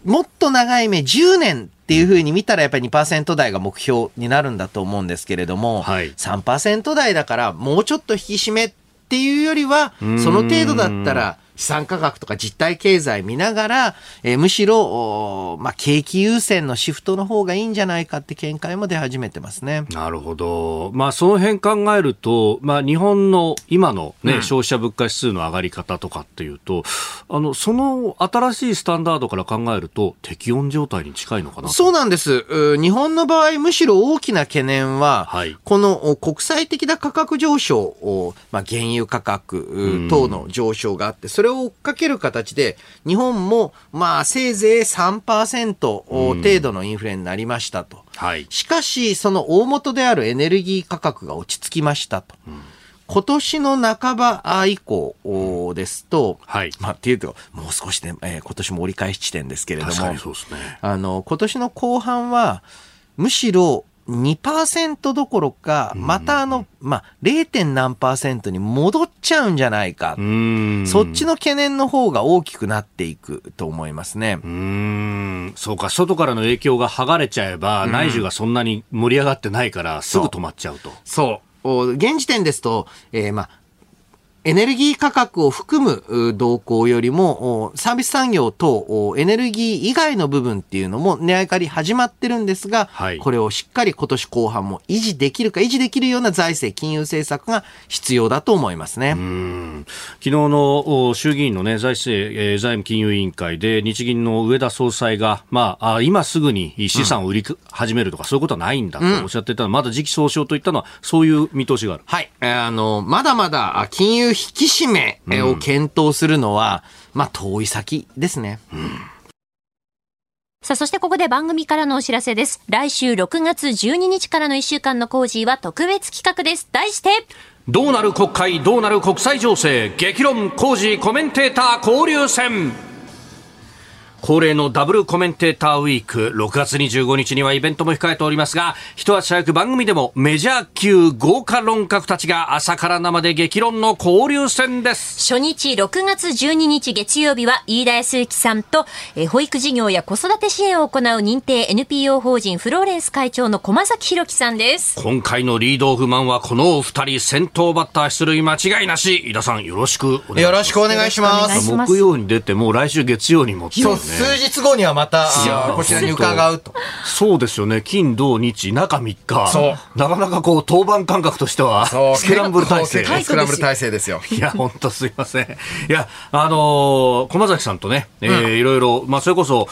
S3: もっと長い目、10年っていうふうに見たらやっぱり2%台が目標になるんだと思うんですけれども、はい、3%台だからもうちょっと引き締めっていうよりは、その程度だったら、資産価格とか実体経済見ながら、えー、むしろ、まあ、景気優先のシフトの方がいいんじゃないかって見解も出始めてますね。
S1: なるほど。まあ、その辺考えると、まあ、日本の今のね、うん、消費者物価指数の上がり方とかっていうと、あの、その新しいスタンダードから考えると、適温状態に近いのかな
S3: そうなんです。日本の場合、むしろ大きな懸念は、はい、この国際的な価格上昇、まあ、原油価格等の上昇があって、それをを追っかける形で、日本も、まあ、せいぜい3%程度のインフレになりましたと。はい、しかし、その大元であるエネルギー価格が落ち着きましたと。うん今年の半ば以降ですと、はい。まあ、っていうと、もう少しね、えー、今年も折り返し地点ですけれども、そうですね。あの、今年の後半は、むしろ2%どころか、またあの、まあ、0. 何パーセントに戻っちゃうんじゃないか。そっちの懸念の方が大きくなっていくと思いますね。う
S1: ん。そうか、外からの影響が剥がれちゃえば、内需がそんなに盛り上がってないから、すぐ止まっちゃうと。
S3: そう。現時点ですと、えー、まあ、エネルギー価格を含む動向よりも、サービス産業とエネルギー以外の部分っていうのも値上がり始まってるんですが、はい、これをしっかり今年後半も維持できるか、維持できるような財政、金融政策が必要だと思いますね。
S1: 昨日の衆議院の、ね、財政、えー、財務金融委員会で日銀の植田総裁が、まあ、あ今すぐに資産を売り始めるとか、うん、そういうことはないんだとおっしゃっていたのは、まだ時期尚早といったのは、そういう見通しがある。
S3: はい。あの、まだまだ金融引き締めを検討するのは、うん、まあ遠い先ですね。うん
S2: さあ、そしてここで番組からのお知らせです。来週6月12日からの1週間のコージーは特別企画です。題して、
S1: どうなる国会、どうなる国際情勢、激論工事コメンテーター交流戦。恒例のダブルコメンテーターウィーク、6月25日にはイベントも控えておりますが、一足早く番組でもメジャー級豪華論客たちが朝から生で激論の交流戦です。
S2: 初日6月12日月曜日は飯田康之さんと、え保育事業や子育て支援を行う認定 NPO 法人フローレンス会長の駒崎弘樹さんです。
S1: 今回のリードオフマンはこのお二人先頭バッター出塁間違いなし。飯田さんよろしく
S3: お願いします。よろしくお願いします。
S1: 木曜に出てもう来週月曜にも、
S3: ね、数日後にはまた、こちらに伺うと。
S1: そうですよね。金、土、日、中3日。なかなかこう、当番感覚としては、スクランブル体制。
S3: スクランブル体制ですよ。
S1: いや、本当すいません。いや、あのー、駒崎さんとね、えー、いろいろ、まあ、それこそ、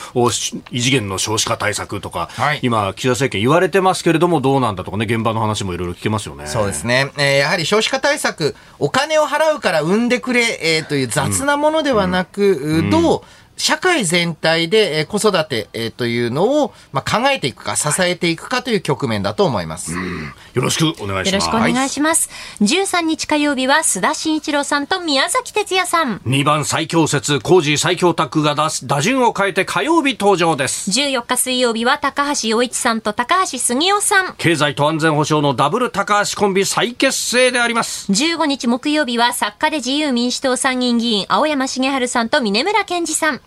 S1: 異次元の少子化対策とか、はい、今、岸田政権言われてますけれども、どうなんだとかね、現場の話もいろいろ聞けますよね。
S3: そうですね。えー、やはり少子化対策、お金を払うから産んでくれ、えー、という雑なものではなく、うん、どう、社会全体で、え子育て、えというのを、まあ、考えていくか、支えていくかという局面だと思います。
S1: よろしくお願いします。よろしくお
S2: 願いします。13日火曜日は須田慎一郎さんと宮崎哲也さん。
S1: 2番最強説、工事最強タッグが出す打順を変えて火曜日登場です。
S2: 14日水曜日は高橋洋一さんと高橋杉雄さん。
S1: 経済と安全保障のダブル高橋コンビ再結成であります。
S2: 15日木曜日は作家で自由民主党参議院議員青山茂春さんと峰村健二さん。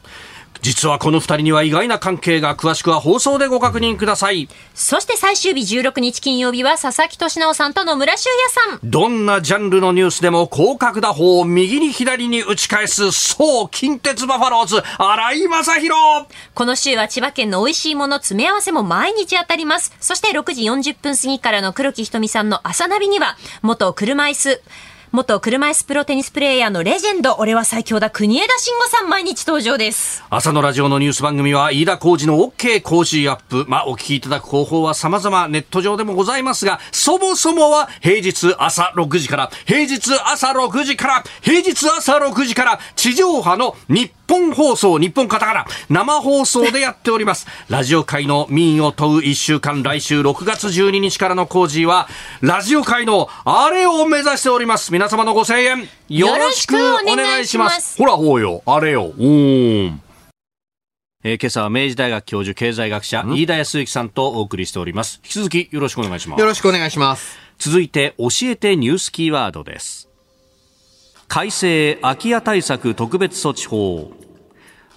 S1: 実はこの二人には意外な関係が詳しくは放送でご確認ください。
S2: そして最終日16日金曜日は佐々木俊直さんと野村修也さ
S1: ん。どんなジャンルのニュースでも広角打法を右に左に打ち返す、そう、近鉄バファローズ、荒井正宏。
S2: この週は千葉県の美味しいもの詰め合わせも毎日当たります。そして6時40分過ぎからの黒木ひとみさんの朝ナビには、元車椅子、元車椅子プロテニスプレーヤーのレジェンド、俺は最強だ、国枝慎吾さん毎日登場です。
S1: 朝のラジオのニュース番組は、飯田浩二の OK 工事アップ。まあ、お聞きいただく方法は様々ネット上でもございますが、そもそもは平日朝6時から、平日朝6時から、平日朝6時から、地上波の日本放送、日本カタカナ、生放送でやっております。ラジオ界の民意を問う1週間、来週6月12日からの工事は、ラジオ界のあれを目指しております。皆様のご声援、よろしくお願いします。ほら、ほうよ、あれよ、うん。えー、今朝は明治大学教授経済学者飯田康之さんとお送りしております。引き続きよろしくお願いします。
S3: よろしくお願いします。
S1: 続いて教えてニュースキーワードです改正空き家対策特別措置法。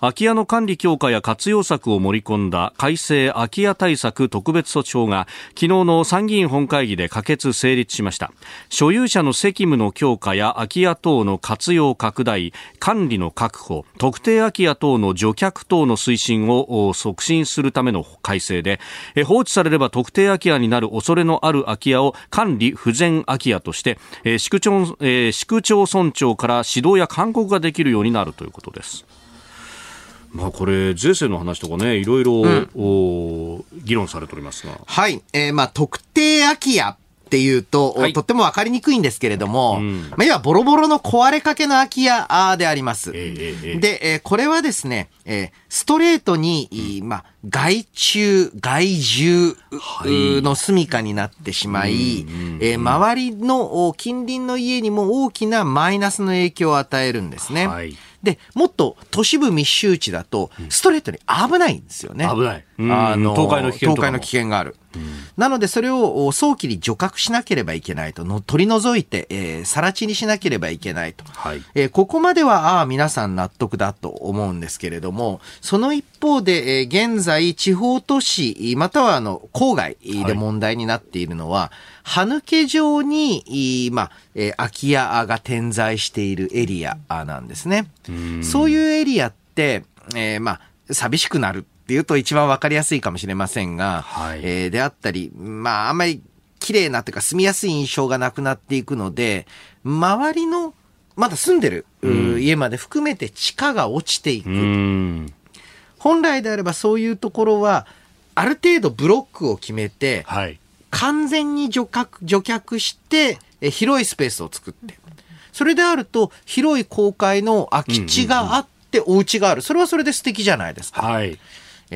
S1: 空き家の管理強化や活用策を盛り込んだ改正空き家対策特別措置法が昨日の参議院本会議で可決成立しました。所有者の責務の強化や空き家等の活用拡大管理の確保特定空き家等の除却等の推進を促進するための改正で放置されれば特定空き家になる恐れのある空き家を管理不全空き家として市区町市区町村長から指導や勧告ができるようになるということです。まあ、これ、税制の話とかね、いろいろ、うん、議論されておりますが。
S3: はい。えー、まあ、特定空き家っていうと、はい、とってもわかりにくいんですけれども、うん、まあ、要はボロボロの壊れかけの空き家であります。えー、で、えー、これはですね、えー、ストレートに、うん、まあ、害虫、害獣の住処になってしまい、はい、えー、周りの近隣の家にも大きなマイナスの影響を与えるんですね。はいで、もっと都市部密集地だと、ストレートに危ないんですよね。
S1: 危ない。
S3: あの倒壊の危険倒壊の危険がある。なのでそれを早期に除覚しなければいけないとの取り除いて、えー、更地にしなければいけないと、はい。えー、ここまではああ皆さん納得だと思うんですけれどもその一方で、えー、現在地方都市またはあの郊外で問題になっているのは、はい、歯抜け状に、まあえー、空き家が点在しているエリアなんですね。うそういうエリアって、えー、まあ寂しくなるっていうと一番わかりやすいかもしれませんが、はい、えー、であったり、まあ、あんまり綺麗なというか住みやすい印象がなくなっていくので、周りの、まだ住んでる、うん、家まで含めて地価が落ちていく。本来であればそういうところは、ある程度ブロックを決めて、はい、完全に除却除却して、え広いスペースを作って。それであると、広い公開の空き地があって、お家がある。それはそれで素敵じゃないですか。はい。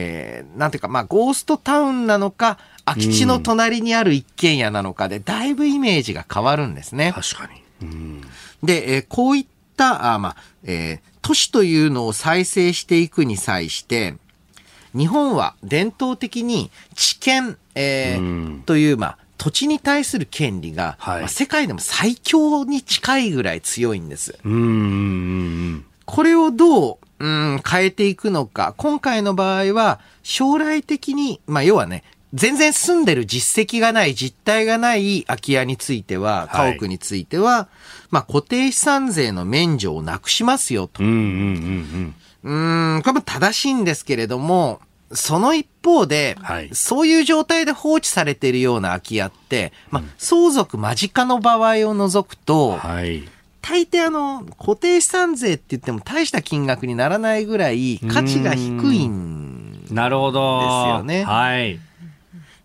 S3: えー、なんていうか、まあ、ゴーストタウンなのか、空き地の隣にある一軒家なのかで、だいぶイメージが変わるんですね。
S7: 確かに。うん、
S3: で、えー、こういった、あまあ、えー、都市というのを再生していくに際して、日本は伝統的に知見、えー、という、まあ、土地に対する権利が、はい、まあ、世界でも最強に近いぐらい強いんです。これをどううん、変えていくのか。今回の場合は、将来的に、まあ、要はね、全然住んでる実績がない、実態がない空き家については、家屋については、はい、まあ、固定資産税の免除をなくしますよと。うん、うん、うん、うん。これも正しいんですけれども、その一方で、はい、そういう状態で放置されているような空き家って、まあ、相続間近の場合を除くと、はい大抵あの、固定資産税って言っても大した金額にならないぐらい価値が低いんですよね。なるほど。はい。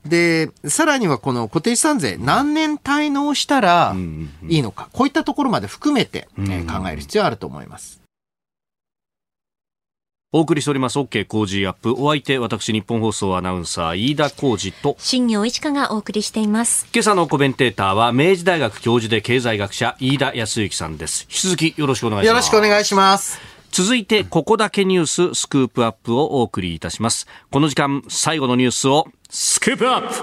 S3: で、さらにはこの固定資産税何年滞納したらいいのか、こういったところまで含めて、ね、考える必要あると思います。
S1: お送りしております。OK 工事アップ。お相手私日本放送アナウンサー飯田浩二と。
S2: 新業一華がお送りしています。
S1: 今朝のコメンテーターは明治大学教授で経済学者飯田康之さんです。引き続きよろしくお願いします。
S3: よろしくお願いします。
S1: 続いてここだけニューススクープアップをお送りいたします。この時間最後のニュースをスクープアップ。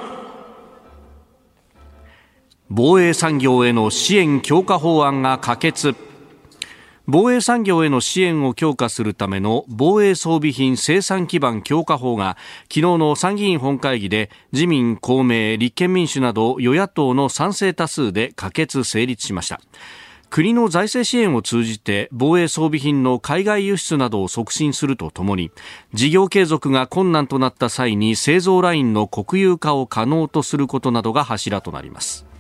S1: 防衛産業への支援強化法案が可決防衛産業への支援を強化するための防衛装備品生産基盤強化法が昨日の参議院本会議で自民、公明、立憲民主など与野党の賛成多数で可決成立しました。国の財政支援を通じて防衛装備品の海外輸出などを促進するとともに事業継続が困難となった際に製造ラインの国有化を可能とすることなどが柱となります。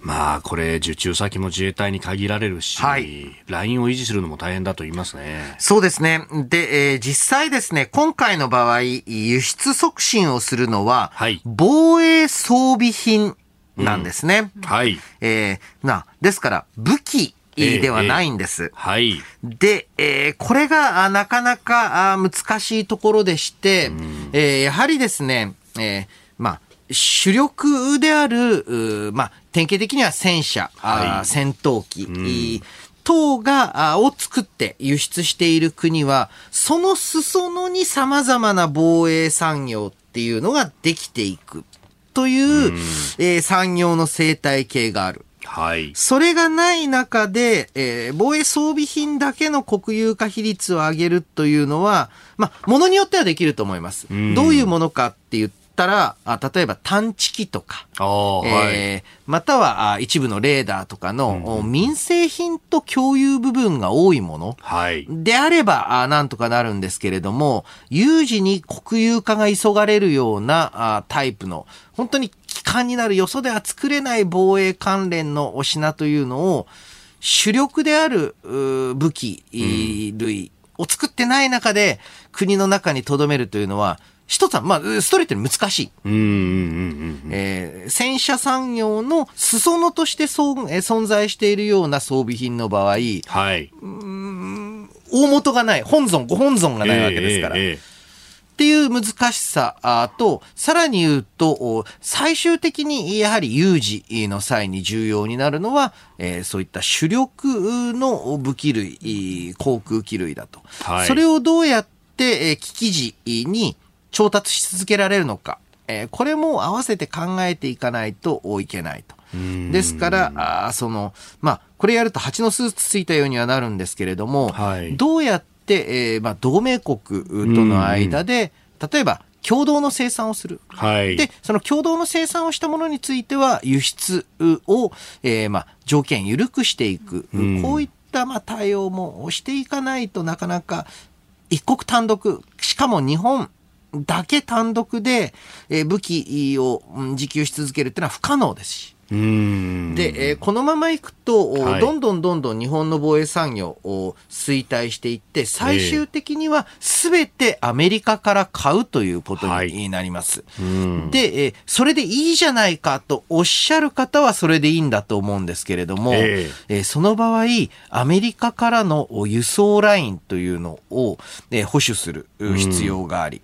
S1: まあ、これ、受注先も自衛隊に限られるし、はい、ラインを維持するのも大変だと言いますね。
S3: そうですね。で、えー、実際ですね、今回の場合、輸出促進をするのは、はい、防衛装備品なんですね。うん、はい。えー、な、ですから、武器、ではないんです。えーえー、はい。で、えー、これがなかなか難しいところでして、うん、えー、やはりですね、えー、まあ、主力である、まあ、典型的には戦車、はい、戦闘機、うん等が、を作って輸出している国は、その裾野に様々な防衛産業っていうのができていくという、うえー、産業の生態系がある。はい。それがない中で、えー、防衛装備品だけの国有化比率を上げるというのは、まあ、ものによってはできると思います。どういうものかって言ったら、あ例えば探知機とか、えー、はい、またはあ一部のレーダーとかの、うん、民生品と共有部分が多いもの、はい、であればあなんとかなるんですけれども、有事に国有化が急がれるようなあタイプの、本当に機関になるよそでは作れない防衛関連のお品というのを、主力である武器類を作ってない中で国の中に留めるというのは、一つは、まあ、ストレートに難しい。え戦車産業の裾野としてそえ存在しているような装備品の場合、はい、大元がない、本尊、ご本尊がないわけですから。えーえーっていう難しさと、さらに言うと、最終的にやはり有事の際に重要になるのは、えー、そういった主力の武器類、航空機類だと。はい、それをどうやってって危機時に調達し続けられるのか、えー、これも合わせて考えていかないといけないと。ですから、あその、まあ、これやると蜂のスーツついたようにはなるんですけれども、はい、どうやって、えー、まあ、同盟国との間で、例えば、共同の生産をする。はい。で、その共同の生産をしたものについては、輸出を、えー、まあ、条件緩くしていく。うん、こういった、まあ、対応もしていかないとなかなか、一国単独、しかも日本だけ単独で、え、武器を自給し続けるってのは不可能ですし。で、えー、このままいくと、はい、どんどんどんどん日本の防衛産業を衰退していって、最終的には全てアメリカから買うということになります。はい、で、えー、それでいいじゃないかとおっしゃる方はそれでいいんだと思うんですけれども、えー、えー、その場合、アメリカからの輸送ラインというのを、えー、保守する必要があり、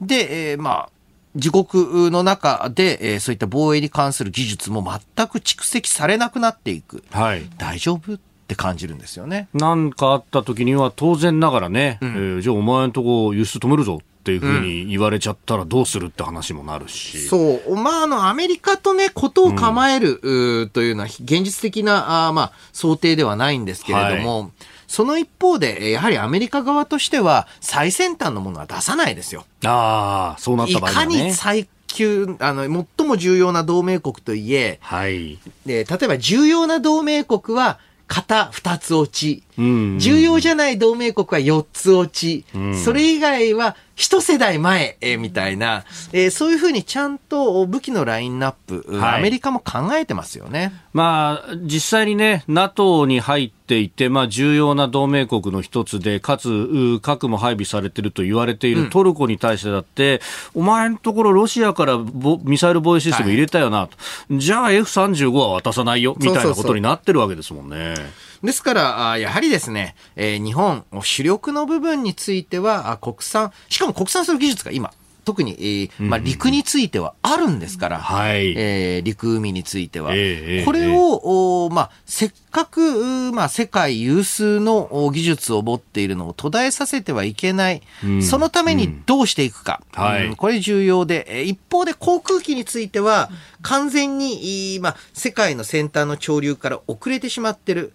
S3: で、えー、まあ、自国の中で、えー、そういった防衛に関する技術も全く蓄積されなくなっていく。はい。大丈夫って感じるんですよね。
S1: なんかあった時には当然ながらね、うん、えー、じゃあお前のとこ輸出止めるぞっていうふうに言われちゃったらどうするって話もなるし。
S3: うん、そう。まあ、あの、アメリカとね、ことを構える、うん、というのは現実的な、あまあ、想定ではないんですけれども、はいその一方で、やはりアメリカ側としては、最先端のものは出さないですよ。
S1: ああ、そうなった場
S3: 合、ね、いかに最級、あの、最も重要な同盟国といえ、はい。で、例えば重要な同盟国は、型二つ落ち、うんうん、重要じゃない同盟国は四つ落ち、うん、それ以外は一世代前、えー、みたいな、えー、そういうふうにちゃんと武器のラインナップ、はい、アメリカも考えてますよね。
S1: まあ、実際にね、NATO に入っていて、まあ、重要な同盟国の一つで、かつ、核も配備されていると言われているトルコに対してだって、うん、お前のところロシアからミサイル防衛システム入れたよなと。はい、じゃあ F35 は渡さないよ、みたいなことになってるわけですもんね。そうそうそう
S3: ですから、やはりですね、えー、日本、主力の部分については、国産、しかも国産する技術が今、特に、えーまあ、陸についてはあるんですから、はい、えー、陸海については。えー、これを、おまあ、せっかく、まあ、世界有数の技術を持っているのを途絶えさせてはいけない。うん、そのためにどうしていくか。うんはい、これ重要で、一方で航空機については、完全に、まあ、世界の先端の潮流から遅れてしまってる。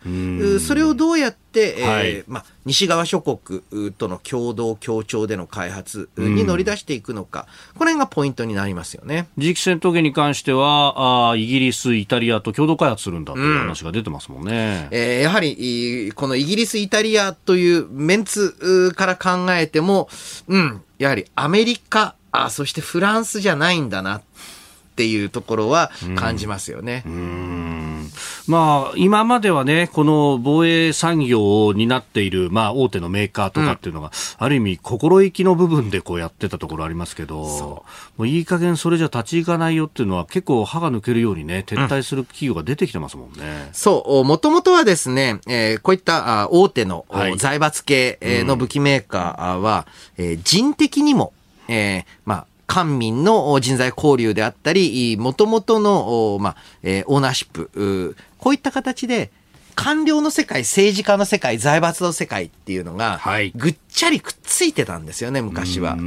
S3: それをどうやって、はい、えー、まあ、西側諸国との共同協調での開発に乗り出していくのか、うん、この辺がポイントになりますよね。
S1: 次期戦闘機に関してはあ、イギリス、イタリアと共同開発するんだという話が出てますもんね。
S3: うん、えー、やはり、このイギリス、イタリアというメンツから考えても、うん、やはりアメリカ、あそしてフランスじゃないんだなっていうところは感じますよね。うん、うん。
S1: まあ、今まではね、この防衛産業を担っている、まあ、大手のメーカーとかっていうのが、うん、ある意味、心意気の部分でこうやってたところありますけど、もういい加減それじゃ立ち行かないよっていうのは、結構歯が抜けるようにね、撤退する企業が出てきてますもんね。うん、
S3: そう、もともとはですね、えー、こういったあ大手の、はい、財閥系の武器メーカーは、うん、えー、人的にも、えー、まあ、官民の人材交流であったり、もともとの、まあ、え、オーナーシップ、こういった形で、官僚の世界、政治家の世界、財閥の世界っていうのが、ぐっちゃりくっついてたんですよね、昔は。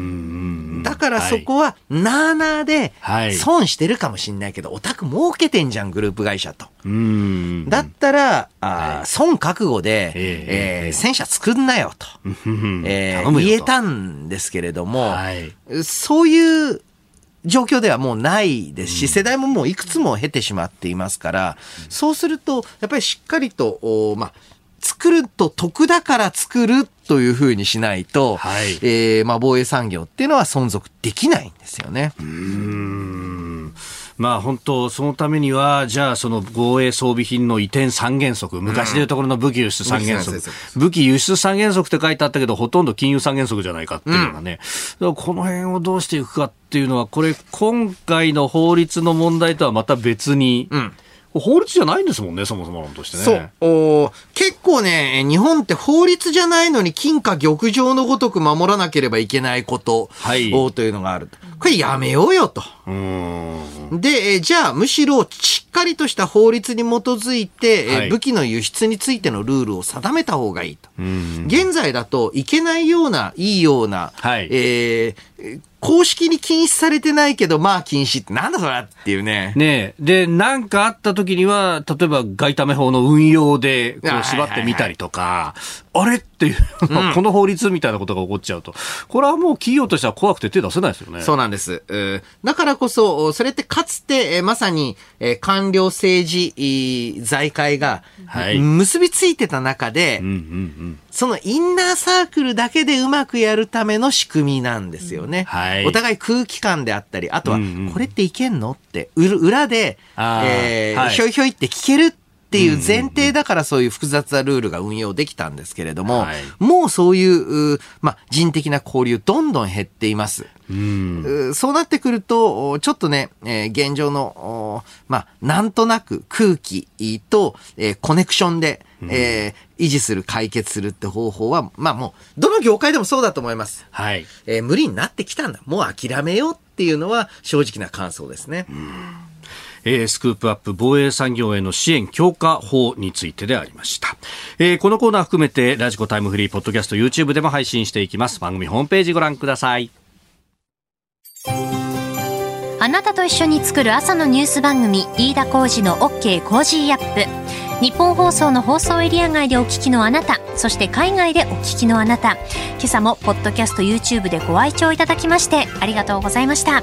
S3: だからそこは、なーなーで、損してるかもしんないけど、お宅儲けてんじゃん、グループ会社と。だったら、あ損覚悟で、ええー、戦車作んなよと、えー、言えたんですけれども、そういう状況ではもうないですし、世代ももういくつも経てしまっていますから、そうすると、やっぱりしっかりと、まあ、作ると得だから作るというふうにしないと、はい、えー、まあ、防衛産業っていうのは存続できないんですよね。うん
S1: まあ、本当、そのためには、じゃあ、その防衛装備品の移転三原則、昔でいうところの武器輸出三原則、うん、武器輸出三原則って書いてあったけど、ほとんど金融三原則じゃないかっていうのがね、うん、この辺をどうしていくかっていうのは、これ、今回の法律の問題とはまた別に、うん法律じゃないんですもんね、そもそも論としてね。
S3: そう。お結構ね、日本って法律じゃないのに金貨玉状のごとく守らなければいけないこと、はい、というのがある。これやめようよと。うんで、じゃあむしろしっかりとした法律に基づいて、はい、武器の輸出についてのルールを定めた方がいいと。現在だといけないような、いいような、はい、えー、公式に禁止されてないけど、まあ禁止ってなんだそれっていうね。
S4: ねで、なんかあった時には、例えば外為法の運用でこう縛ってみたりとか、あれっていう、うん、この法律みたいなことが起こっちゃうと、これはもう企業としては怖くて手出せないですよね。
S3: そうなんです。だからこそ、それってかつて、まさに、官僚政治財界が、結びついてた中で、そのインナーサークルだけでうまくやるための仕組みなんですよね。はい、お互い空気感であったり、あとは、これっていけんのって、裏で、えー、ひょいひょいって聞けるっていう前提だからそういう複雑なルールが運用できたんですけれども、はい、もうそういう、まあ、人的な交流どんどん減っています。うそうなってくると、ちょっとね、えー、現状の、まあ、なんとなく空気と、えー、コネクションで、えー、維持する、解決するって方法は、まあもう、どの業界でもそうだと思います。はい。えー、無理になってきたんだ。もう諦めようっていうのは正直な感想ですね。うん
S4: えー、スクープアップ防衛産業への支援強化法についてでありました、えー、このコーナー含めてラジコタイムフリーポッドキャスト YouTube でも配信していきます。番組ホームページご覧ください。
S2: あなたと一緒に作る朝のニュース番組飯田浩司の OK コージーアップ。ニッポン放送の放送エリア外でお聞きのあなたそして海外でお聞きのあなた。今朝もポッドキャスト YouTube でご愛聴いただきましてありがとうございました。